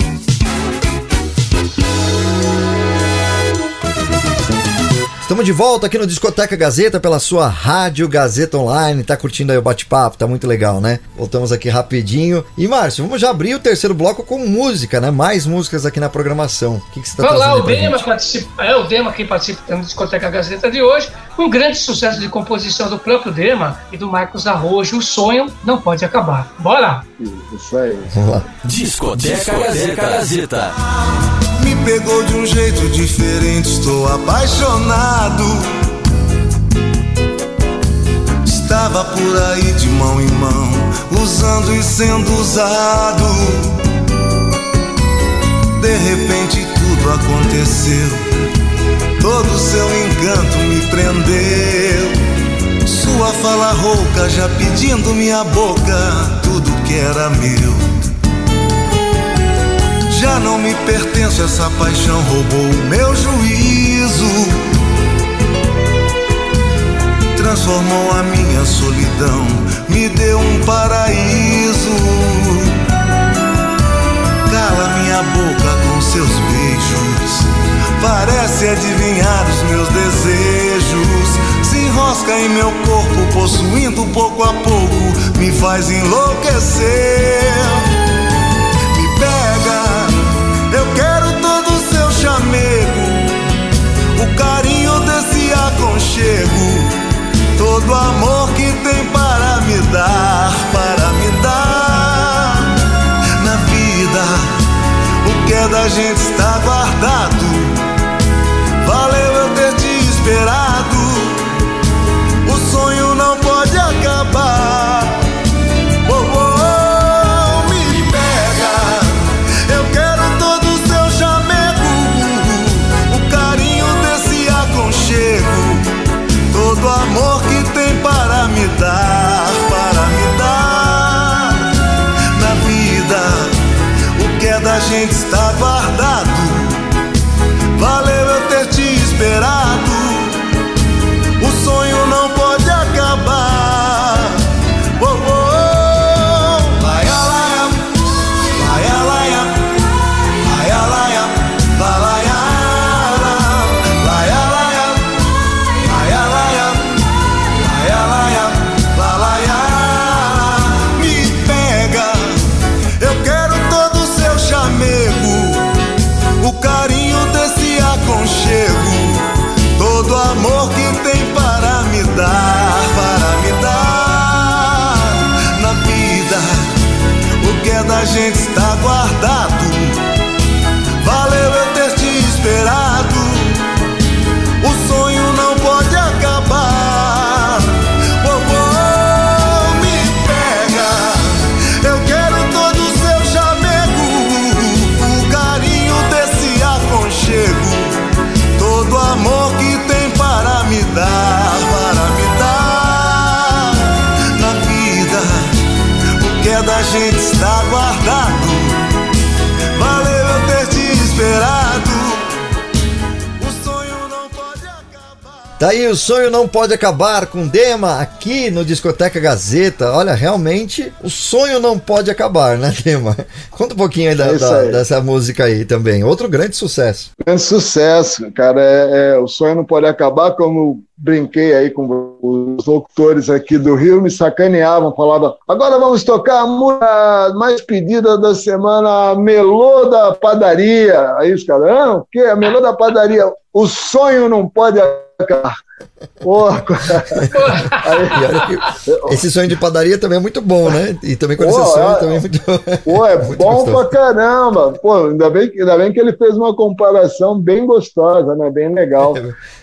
Estamos de volta aqui no Discoteca Gazeta pela sua Rádio Gazeta Online. Tá curtindo aí o bate-papo? Tá muito legal, né? Voltamos aqui rapidinho. E Márcio, vamos já abrir o terceiro bloco com música, né? Mais músicas aqui na programação. O que, que você tá trazendo o Dema participa, é o Dema quem participa da Discoteca Gazeta de hoje. Um grande sucesso de composição do próprio Dema e do Marcos Arrojo. O sonho não pode acabar. Bora! Isso aí. Vamos lá. Discoteca Gazeta. Me pegou de um jeito diferente, estou apaixonado. Estava por aí de mão em mão, usando e sendo usado. De repente tudo aconteceu, todo seu encanto me prendeu. Sua fala rouca já pedindo minha boca, tudo que era meu. Já não me pertence, essa paixão roubou o meu juízo. Transformou a minha solidão, me deu um paraíso. Cala minha boca com seus beijos, parece adivinhar os meus desejos. Se enrosca em meu corpo, possuindo pouco a pouco, me faz enlouquecer me pega. Eu quero todo o seu chamego, o carinho desse aconchego, dar, para me dar na vida. O que é da gente está guardado. Valeu eu ter te esperado. Que é acabar. Tá aí, o sonho não pode acabar com Dema aqui no Discoteca Gazeta. Olha, realmente o sonho não pode acabar, né, Dema? *laughs* Conta um pouquinho aí, da, É da- aí. dessa música aí também. Outro grande sucesso. Grande sucesso, cara. É, é, o sonho não pode acabar, como brinquei aí com os locutores aqui do Rio, me sacaneavam, falavam, agora vamos tocar a música mais pedida da semana, a Melô da Padaria. Aí os caras, ah, o quê? A Melô da Padaria. O sonho não pode acabar. Porra, *laughs* que esse sonho de padaria também é muito bom, né? E também quando Pô, esse sonho é- também é muito *laughs* Pô, é Muito bom gostoso. pra caramba. Pô, ainda bem, que- ainda bem que ele fez uma comparação bem gostosa, né? Bem legal.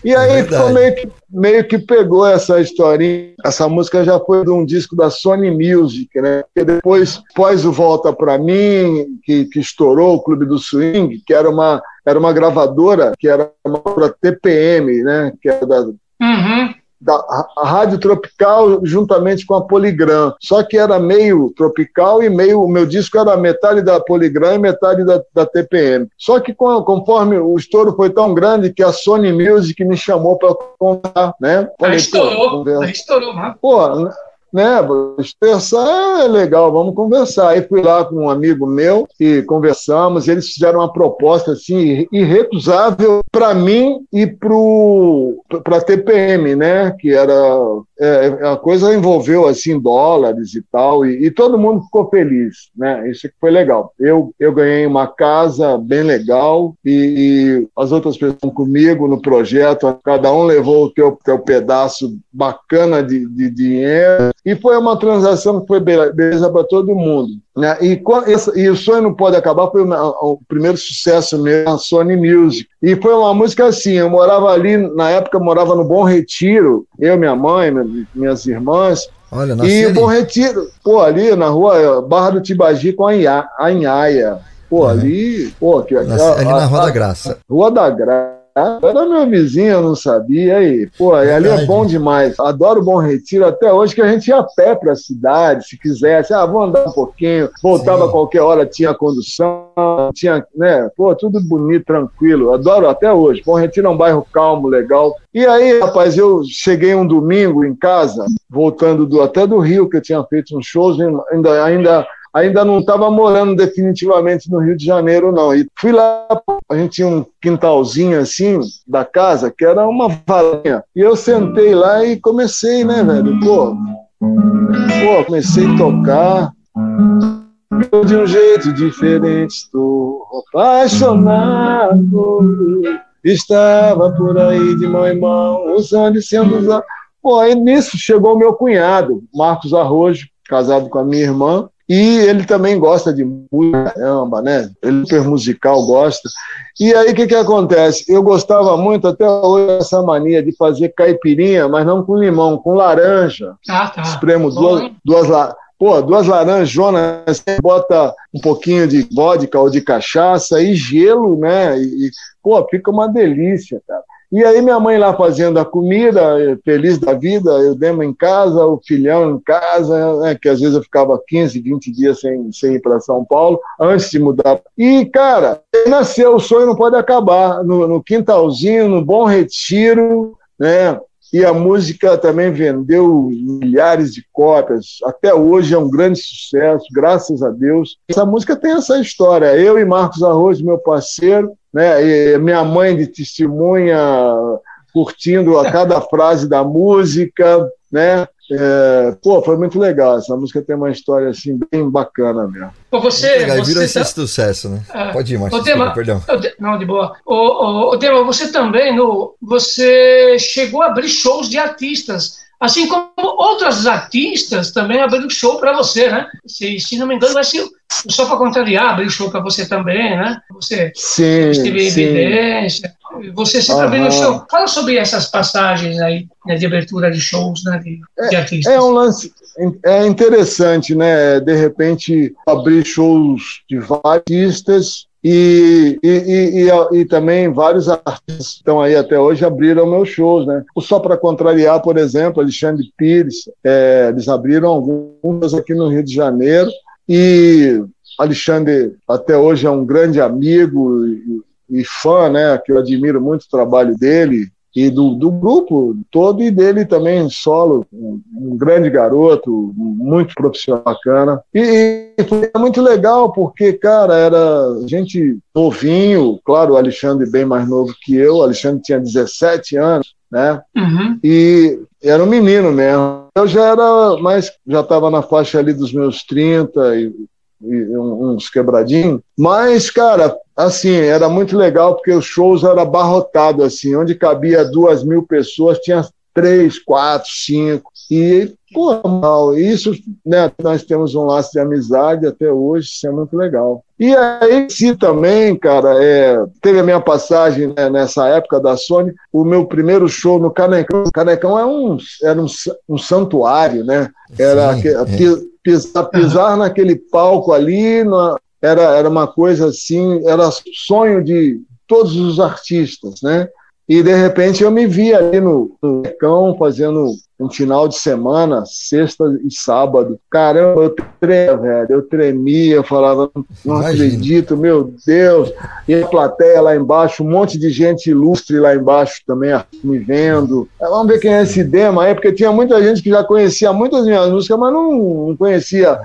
E aí É ficou meio que, meio que pegou essa historinha. Essa música já foi de um disco da Sony Music, né? E depois, após o Volta Pra Mim, que, que estourou o Clube do Swing, que era uma, era uma gravadora, que era uma TPM, né? Que era da, Uhum. da a Rádio Tropical juntamente com a Poligram. Só que era meio tropical e meio. O meu disco era metade da Poligram e metade da, da TPM. Só que com- conforme o estouro foi tão grande que a Sony Music me chamou para contar, né? Aí Falei, pô, estourou. conversa- Aí estourou, mano. Pô, né, conversar é legal, vamos conversar. Aí fui lá com um amigo meu e conversamos. Eles fizeram uma proposta assim irrecusável para mim e para a TPM, né? Que era é, a coisa envolveu assim dólares e tal e, e todo mundo ficou feliz, né? Isso que foi legal. Eu eu ganhei uma casa bem legal e, e as outras pessoas comigo no projeto. Cada um levou o teu, teu pedaço bacana de, de dinheiro e foi uma transação que foi be- beleza para todo mundo. Né? E, e o sonho não pode acabar foi o, primeiro sucesso meu na Sony Music e foi uma música assim. Eu morava ali na época eu morava no Bom Retiro, eu, minha mãe, minha- minhas irmãs. Olha, E o ali. Bom Retiro, pô, ali na rua Barra do Tibagi com a Inha- a Inhaia. Pô, ali, pô, que, Nasci a- ali na Rua a- da Graça. Rua da Graça. Era meu vizinho, eu não sabia. Aí, pô, e ali é bom demais. Adoro o Bom Retiro até hoje, que a gente ia a pé para a cidade, se quisesse. Ah, vou andar um pouquinho. Voltava Sim. a qualquer hora, tinha condução, tinha, né? Pô, tudo bonito, tranquilo. Adoro até hoje. Bom Retiro é um bairro calmo, legal. E aí, rapaz, eu cheguei um domingo em casa, voltando do, até do Rio, que eu tinha feito uns shows, ainda, ainda ainda não estava morando definitivamente no Rio de Janeiro, não. E fui lá, a gente tinha um quintalzinho assim da casa, que era uma valinha. E eu sentei lá e comecei, né, velho? Pô, pô comecei a tocar. De um jeito diferente, estou apaixonado. Estava por aí de mão em mão, usando e sendo usado. Pô, aí nisso chegou meu cunhado, Marcos Arrojo, casado com a minha irmã, e ele também gosta de música, caramba, né? Ele é super musical, gosta. E aí o que, que acontece? Eu gostava muito até hoje dessa mania de fazer caipirinha, mas não com limão, com laranja. Ah, tá. Espremo duas, duas, la- pô, duas laranjonas, você bota um pouquinho de vodka ou de cachaça e gelo, né? E, pô, fica uma delícia, cara. E aí minha mãe lá fazendo a comida, eh, feliz da vida, eu demo em casa, o filhão em casa, né, que às vezes eu ficava 15, 20 dias sem, sem ir para São Paulo, antes de mudar. E, cara, nasceu, o sonho não pode acabar, no, no quintalzinho, no Bom Retiro, né? E a música também vendeu milhares de cópias. Até hoje é um grande sucesso, graças a Deus. Essa música tem essa história. Eu e Marcos Arroz, meu parceiro, né? Minha mãe de testemunha, curtindo a cada frase da música, né? É, pô, foi muito legal. Essa música tem uma história assim bem bacana mesmo. Pô, você, Legal, e virou você esse tá- sucesso, né? Ah, Pode ir, Marcos, desculpa, perdão. Não, de boa. Ô, ô, ô, Dema, você também, no, você chegou a abrir shows de artistas, assim como outros artistas também abriram show para você, né? Se, se não me engano, vai ser só para contrariar, abriu show para você também, né? Você Sim, esteve em sim. evidência, você sempre Aham. abriu show. Fala sobre essas passagens aí, né, de abertura de shows, né, de, de artistas. É um lance é interessante, né? De repente abrir shows de vários artistas e, e, e, e, também vários artistas que estão aí até hoje abriram meus shows, né? Só para Contrariar, por exemplo, Alexandre Pires, é, eles abriram alguns aqui no Rio de Janeiro. E Alexandre até hoje é um grande amigo e, fã, né? Que eu admiro muito o trabalho dele e do, do grupo todo e dele também solo, um, um grande garoto, muito profissional bacana. E, e, foi muito legal porque, cara, era gente novinho, claro, o Alexandre bem mais novo que eu, o Alexandre tinha 17 anos, né? Uhum. E era um menino mesmo. Eu já era mais, já estava na faixa ali dos meus 30 e uns quebradinhos. Mas, cara, assim, era muito legal porque os shows eram abarrotados, assim, onde cabia duas mil pessoas, tinha três, quatro, cinco. E, pô, mal. Isso, né, nós temos um laço de amizade até hoje, isso é muito legal. E aí, sim, também, cara, é, teve a minha passagem né, nessa época da Sony, o meu primeiro show no Canecão. O Canecão é um, era um, um santuário, né? Era sim, é. pisar, pisar naquele palco ali, na, era, era uma coisa assim, era sonho de todos os artistas, né? E de repente eu me vi ali no, no Cão fazendo um final de semana, sexta e sábado. Caramba, eu tremia, velho. Eu tremia, eu falava, não Imagina. acredito, meu Deus. E a plateia lá embaixo, um monte de gente ilustre lá embaixo também me vendo. Vamos ver quem é esse Dema aí, porque tinha muita gente que já conhecia muitas minhas músicas, mas não, não conhecia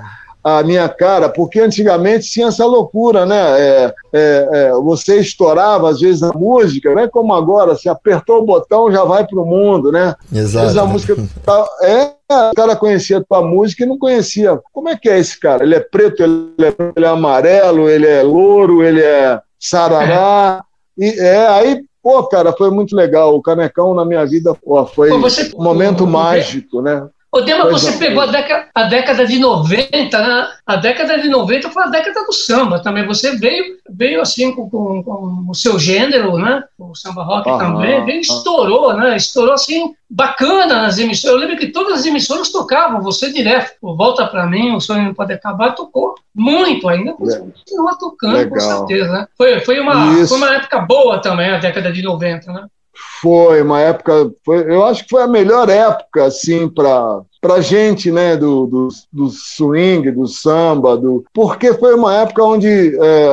a minha cara, porque antigamente tinha essa loucura, né? É, é, é, você estourava, às vezes, a música, não é como agora, se apertou o botão, já vai para o mundo, né? Exato. Às vezes a música. Tá, é, o cara conhecia tua música e não conhecia. Como é que é esse cara? Ele é preto, ele é, ele é amarelo, ele é louro, ele é sarará. *laughs* E, é, aí Pô, cara, foi muito legal. O Canecão na minha vida pô, foi pô, você, um momento mágico, né? Ô, Dema, você é. pegou a década, a década de 90, né? A década de 90 foi a década do samba também. Você veio, veio assim com, com, com o seu gênero, né? O samba rock ah, também, veio, estourou, né? Estourou assim, bacana nas emissoras. Eu lembro que todas as emissoras tocavam você direto. O Volta Pra Mim, O Sonho Não Pode Acabar, tocou muito ainda. Continua tocando, Legal. com certeza. Né? Foi, foi, uma, foi uma época boa também, a década de 90, né? Foi uma época, foi, eu acho que foi a melhor época, assim, para para gente, né, do, do, do, swing, do samba, do, porque foi uma época onde é,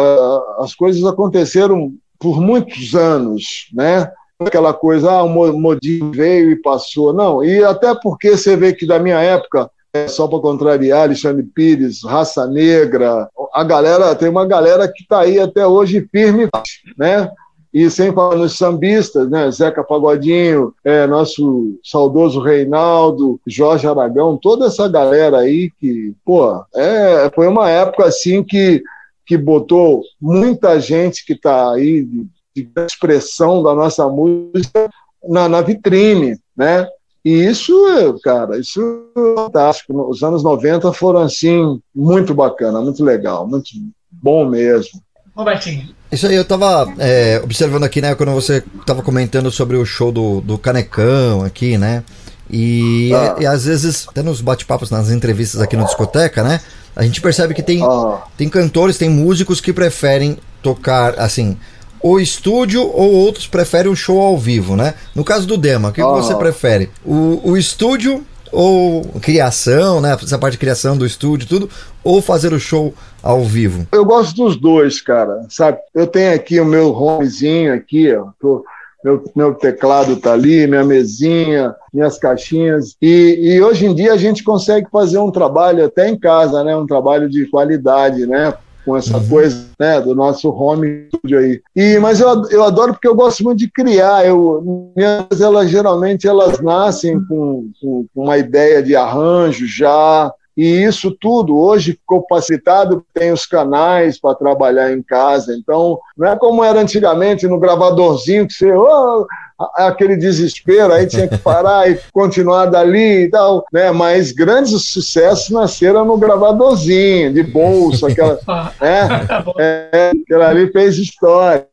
as coisas aconteceram por muitos anos, né? Aquela coisa, ah, o modinho veio e passou. Não, e até porque você vê que da minha época, é, só para contrariar, Alexandre Pires, Raça Negra, a galera, tem uma galera que está aí até hoje firme, né? E sem falar nos sambistas, né? Zeca Pagodinho, é, nosso saudoso Reinaldo, Jorge Aragão, toda essa galera aí que, pô, é, foi uma época assim que, que botou muita gente que está aí de, de, expressão da nossa música na, na vitrine, né? E isso, cara, isso é fantástico. Os anos 90 foram, assim, muito bacana, muito legal, muito bom mesmo. Robertinho. Isso aí, eu tava é, observando aqui, né, quando você tava comentando sobre o show do, do Canecão aqui, né? E, ah. e, às vezes, até nos bate-papos, nas entrevistas aqui no Discoteca, né? A gente percebe que tem, ah. tem cantores, tem músicos que preferem tocar, assim, o estúdio ou outros preferem o show ao vivo, né? No caso do Dema, o que, ah. que você prefere? O, o estúdio ou criação, né? Essa parte de criação do estúdio, tudo, ou fazer o show ao vivo? Eu gosto dos dois, cara. Sabe? Eu tenho aqui o meu homezinho aqui, ó. Tô, meu, meu teclado tá ali, minha mesinha, minhas caixinhas. E, e hoje em dia a gente consegue fazer um trabalho até em casa, né? Um trabalho de qualidade, né? Com essa uhum. coisa né, do nosso home studio aí. E, mas eu, eu adoro porque eu gosto muito de criar. Eu, minhas, elas geralmente elas nascem com, com, uma ideia de arranjo já, e isso tudo hoje ficou facilitado, tem os canais para trabalhar em casa. Então, não é como era antigamente no gravadorzinho que você, oh, aquele desespero, aí tinha que parar e continuar dali e tal, né? Mas grandes sucessos nasceram no gravadorzinho, de bolsa, aquela, *laughs* né? É, aquela ali fez história.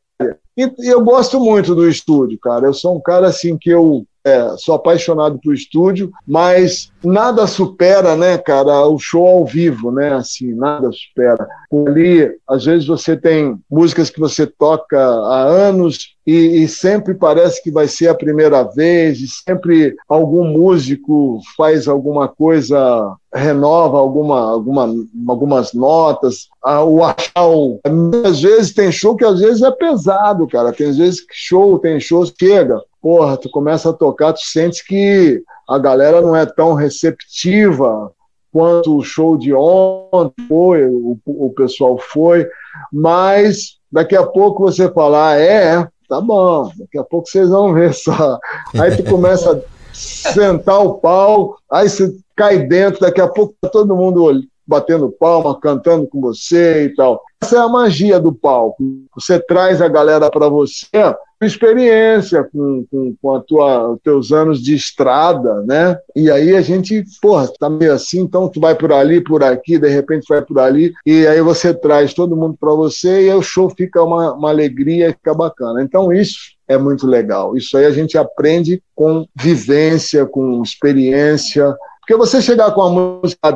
E, e eu gosto muito do estúdio, cara. Eu sou um cara assim que eu é, sou apaixonado por estúdio, mas nada supera, né, cara, o show ao vivo, né? Assim, nada supera. Ali, às vezes você tem músicas que você toca há anos e, e, sempre parece que vai ser a primeira vez, e sempre algum músico faz alguma coisa, renova alguma, alguma, algumas notas. Ah, o achar, às vezes tem show que às vezes é pesado, cara. Tem vezes que show, tem show chega, porra, tu começa a tocar, tu sente que a galera não é tão receptiva quanto o show de ontem foi, o, o pessoal foi, mas daqui a pouco você fala, ah, é, tá bom, daqui a pouco vocês vão ver só. Aí tu começa a sentar o pau, aí você cai dentro, daqui a pouco tá todo mundo batendo palma, cantando com você e tal. Essa é a magia do palco. Você traz a galera para você experiência com, com, com a tua, os teus anos de estrada, né? E aí a gente, porra, tá meio assim, então tu vai por ali, por aqui, de repente vai por ali, e aí você traz todo mundo para você e aí o show fica uma, uma alegria, fica bacana. Então isso é muito legal. Isso aí a gente aprende com vivência, com experiência. Porque você chegar com a música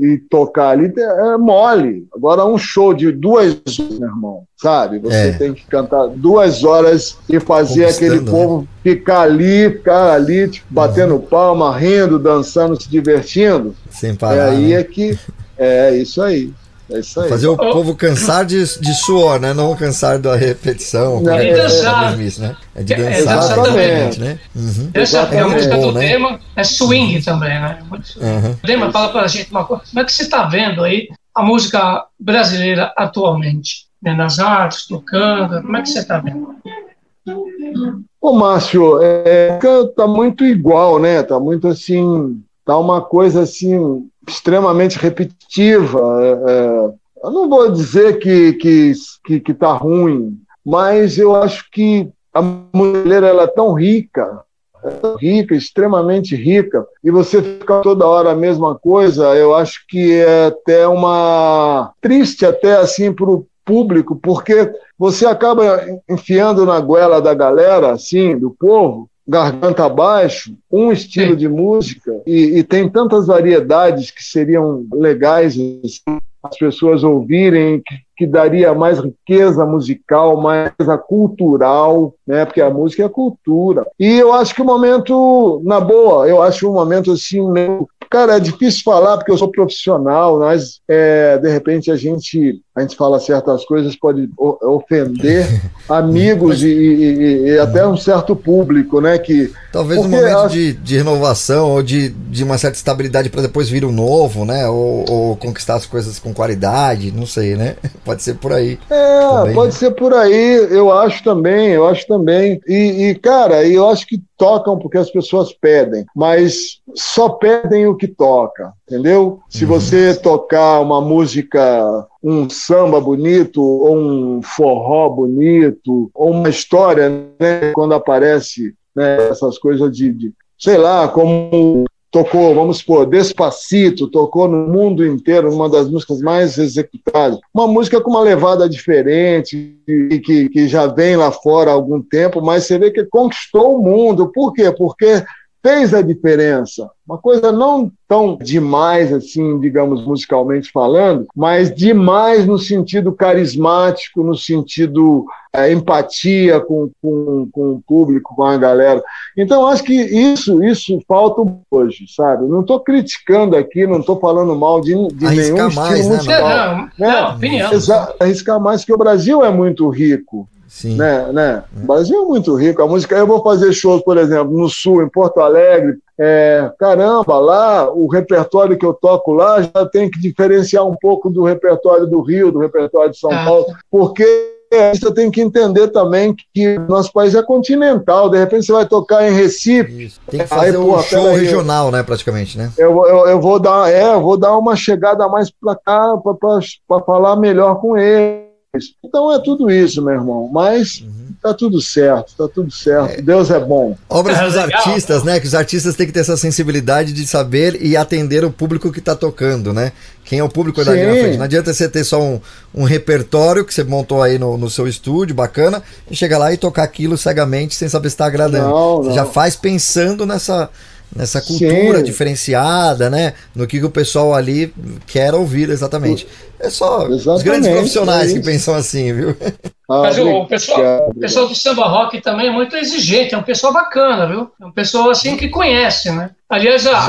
e tocar ali é mole. Agora, um show de duas horas, meu irmão, sabe? Você é. tem que cantar duas horas e fazer aquele né? povo ficar ali, ficar ali, tipo, batendo uhum. palma, rindo, dançando, se divertindo. Sem parar. É aí né? é que. É isso aí. É isso aí. Fazer o povo cansar de, de suor, né? Não cansar da repetição. Não, é, dançar. É, né? é de dançar. É, exatamente. Né? Uhum. Essa é a música bom, do né? tema, é swing também, né? Uhum. O tema fala pra gente uma coisa. Como é que você está vendo aí a música brasileira atualmente? Né? Nas artes, tocando, como é que você está vendo? Ô, Márcio, é, tá muito igual, né? Tá muito assim, tá uma coisa assim extremamente repetitiva. É, é, eu não vou dizer que que que, que tá ruim, mas eu acho que a mulher ela é tão rica, é tão rica, extremamente rica, e você fica toda hora a mesma coisa, eu acho que é até uma triste até assim para o público, porque você acaba enfiando na goela da galera, assim, do povo, garganta abaixo, um estilo Sim. de música, e, e, tem tantas variedades que seriam legais assim, as pessoas ouvirem, que, que, daria mais riqueza musical, mais cultural, né? Porque a música é cultura. E eu acho que o momento, na boa, eu acho um momento assim meio Cara, é difícil falar porque eu sou profissional, mas é, de repente a gente, a gente fala certas coisas, pode ofender *laughs* amigos e, e, e, até um certo público, né? Que, Talvez um momento de, de renovação ou de, de uma certa estabilidade para depois vir um novo, né? Ou, ou, conquistar as coisas com qualidade, não sei, né? *laughs* Pode ser por aí. É, também, pode né? ser por aí, eu acho também, eu acho também. E, e, cara, eu acho que tocam porque as pessoas pedem, mas só pedem o que toca, entendeu? Se uhum. você tocar uma música, um samba bonito, ou um forró bonito, ou uma história, né, quando aparece né, essas coisas de, de, sei lá, como tocou, vamos supor, Despacito, tocou no mundo inteiro, uma das músicas mais executadas. Uma música com uma levada diferente, e que, que já vem lá fora há algum tempo, mas você vê que conquistou o mundo. Por quê? Porque fez a diferença. Uma coisa não tão demais, assim, digamos, musicalmente falando, mas demais no sentido carismático, no sentido é, empatia com, com, com o público, com a galera. Então, acho que isso isso falta hoje, sabe? Não estou criticando aqui, não estou falando mal de, de nenhum mais, estilo né, musical. Não, não, não, opinião. Arriscar mais, que o Brasil é muito rico. Sim. Né, né? O Brasil é muito rico. A música, eu vou fazer shows, por exemplo, no Sul, em Porto Alegre. É, caramba, lá o repertório que eu toco lá já tem que diferenciar um pouco do repertório do Rio, do repertório de São ah. Paulo, porque você tem que entender também que nosso país é continental. De repente você vai tocar em Recife. Isso. Tem que fazer aí, um pô, show regional, né, praticamente, né? Eu, eu, eu, vou dar, é, eu vou dar uma chegada mais para cá para falar melhor com ele então é tudo isso, meu irmão. Mas uhum. tá tudo certo, tá tudo certo. É. Deus é bom. Obras dos artistas, né? Que os artistas têm que ter essa sensibilidade de saber e atender o público que está tocando, né? Quem é o público da na frente. Não adianta você ter só um, um repertório que você montou aí no, no seu estúdio, bacana, e chegar lá e tocar aquilo cegamente sem saber se está agradando. Não, você não. já faz pensando nessa nessa cultura Sim. diferenciada, né? No que, que o pessoal ali quer ouvir exatamente. É só os Exatamente, grandes profissionais é que pensam assim, viu? Ah, Mas o obrigado, pessoal, o pessoal do samba rock também é muito exigente, é um pessoal bacana, viu? É um pessoal assim que conhece, né? Aliás, a,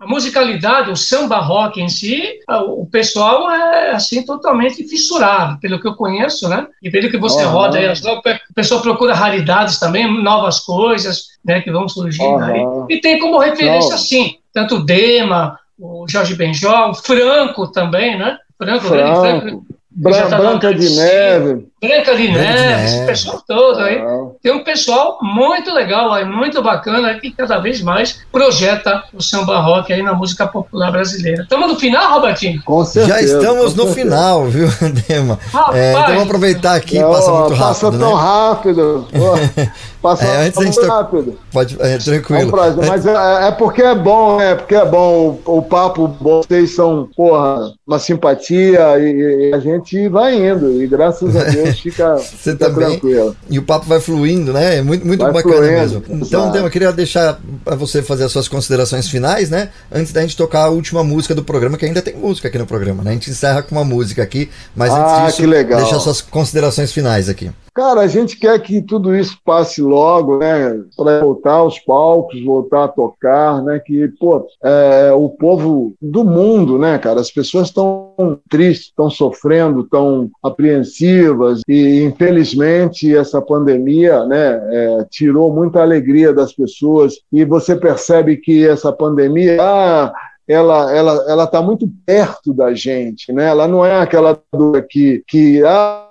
a musicalidade, o samba rock em si, o pessoal é assim totalmente fissurado, pelo que eu conheço, né? E pelo que você Aham. roda aí, o pessoal procura raridades também, novas coisas, né, que vão surgindo Aham. aí. E tem como referência, Não. sim, tanto o Dema, o Jorge Benjol, o Franco também, né? Franco, Franco, Bran- já tá Branca de Neve. Branca de Branca de Neve, esse pessoal todo aí. Tem um pessoal muito legal aí, muito bacana, que cada vez mais projeta o samba rock aí na música popular brasileira. Estamos no final, Robertinho? com certeza. Já estamos no certeza. final, viu, *laughs* Dema? Rapaz, É, então vamos aproveitar aqui, Não, passa muito passa rápido, tão né? rápido. *laughs* Pô, passa É, antes da gente tão to- rápido. Pode, é, É um tranquilo. prazer, mas é, é porque é bom, é porque é bom o, o papo, bom, vocês são, porra, uma simpatia e, e a gente vai indo e graças a Deus fica, Você fica também. tranquilo. E o papo vai fluindo, né? É muito, muito Vai bacana fluindo, mesmo. Então, exato. Dema, eu queria deixar para você fazer as suas considerações finais, né? Antes da gente tocar a última música do programa, que ainda tem música aqui no programa, né? A gente encerra com uma música aqui, mas Ah, antes disso, deixar suas considerações finais aqui. Cara, a gente quer que tudo isso passe logo, né? Para voltar aos palcos, voltar a tocar, né? Que, pô, é, o povo do mundo, né, cara? As pessoas estão tristes, estão sofrendo, estão apreensivas e, infelizmente, essa pandemia, né, é, tirou muita alegria das pessoas e você percebe que essa pandemia, ah, ela ela ela está muito perto da gente, né? Ela não é aquela dor que que ah,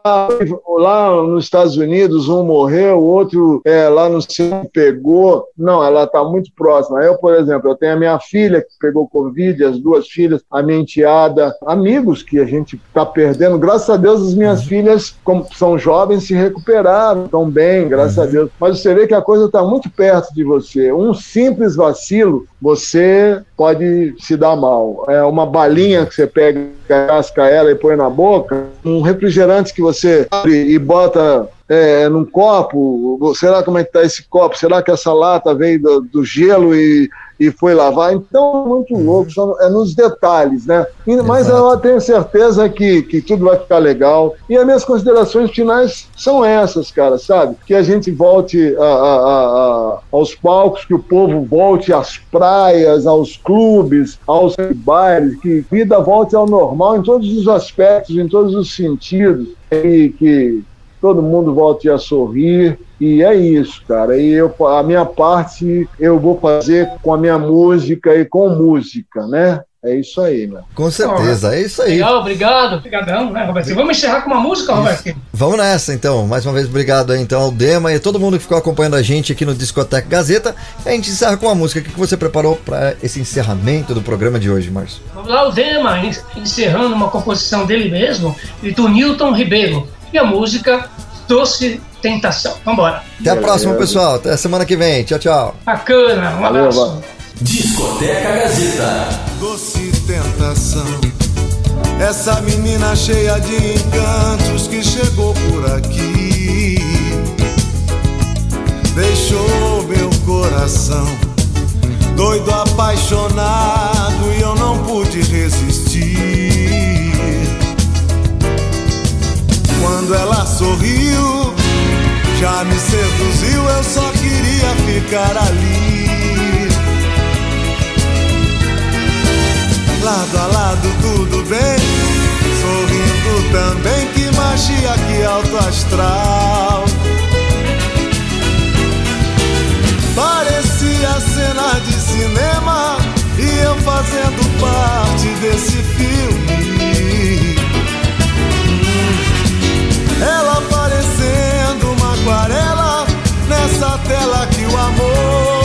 lá nos Estados Unidos um morreu, o outro é, lá no céu pegou. Não, ela está muito próxima. Eu, por exemplo, eu tenho a minha filha que pegou Covid, as duas filhas, a minha enteada, amigos que a gente está perdendo. Graças a Deus, as minhas filhas, como são jovens, se recuperaram, estão bem, graças a Deus. Mas você vê que a coisa está muito perto de você. Um simples vacilo, você pode se dar mal. É uma balinha que você pega, casca ela e põe na boca, um refrigerante que você abre e bota é, num copo, será como é que tá esse copo? Será que essa lata veio do, do gelo e, e foi lavar? Então, muito louco, só é nos detalhes, né? E- mas eu tenho certeza que, que tudo vai ficar legal. E as minhas considerações finais são essas, cara, sabe? Que a gente volte a- a- a- aos palcos, que o povo volte às praias, aos clubes, aos bares, que a vida volte ao normal em todos os aspectos, em todos os sentidos. E que todo mundo volte a sorrir. E é isso, cara. E eu, a minha parte eu vou fazer com a minha música e com música, né? É isso aí, meu. Com certeza, é isso aí. Legal, obrigado. Obrigadão, né, Robertinho? Vamos encerrar com uma música, Robertinho? Vamos nessa então. Mais uma vez, obrigado aí então ao Dema e a todo mundo que ficou acompanhando a gente aqui no Discoteca Gazeta. A gente encerra com uma música. O que você preparou para esse encerramento do programa de hoje, Márcio? Vamos lá, o Dema, en- encerrando uma composição dele mesmo, e do Newton Ribeiro. E a música Doce Tentação. Vambora. Até a próxima, pessoal. Até semana que vem. Tchau, tchau. Bacana, um Valeu, abraço. vai. Discoteca Gazeta. doce tentação. Essa menina cheia de encantos que chegou por aqui deixou meu coração doido, apaixonado e eu não pude resistir. Quando ela sorriu, já me seduziu, eu só queria ficar ali. Lado a lado tudo bem, sorrindo também, que magia, que alto astral. Parecia cena de cinema e eu fazendo parte desse filme. Ela parecendo uma aquarela nessa tela que o amor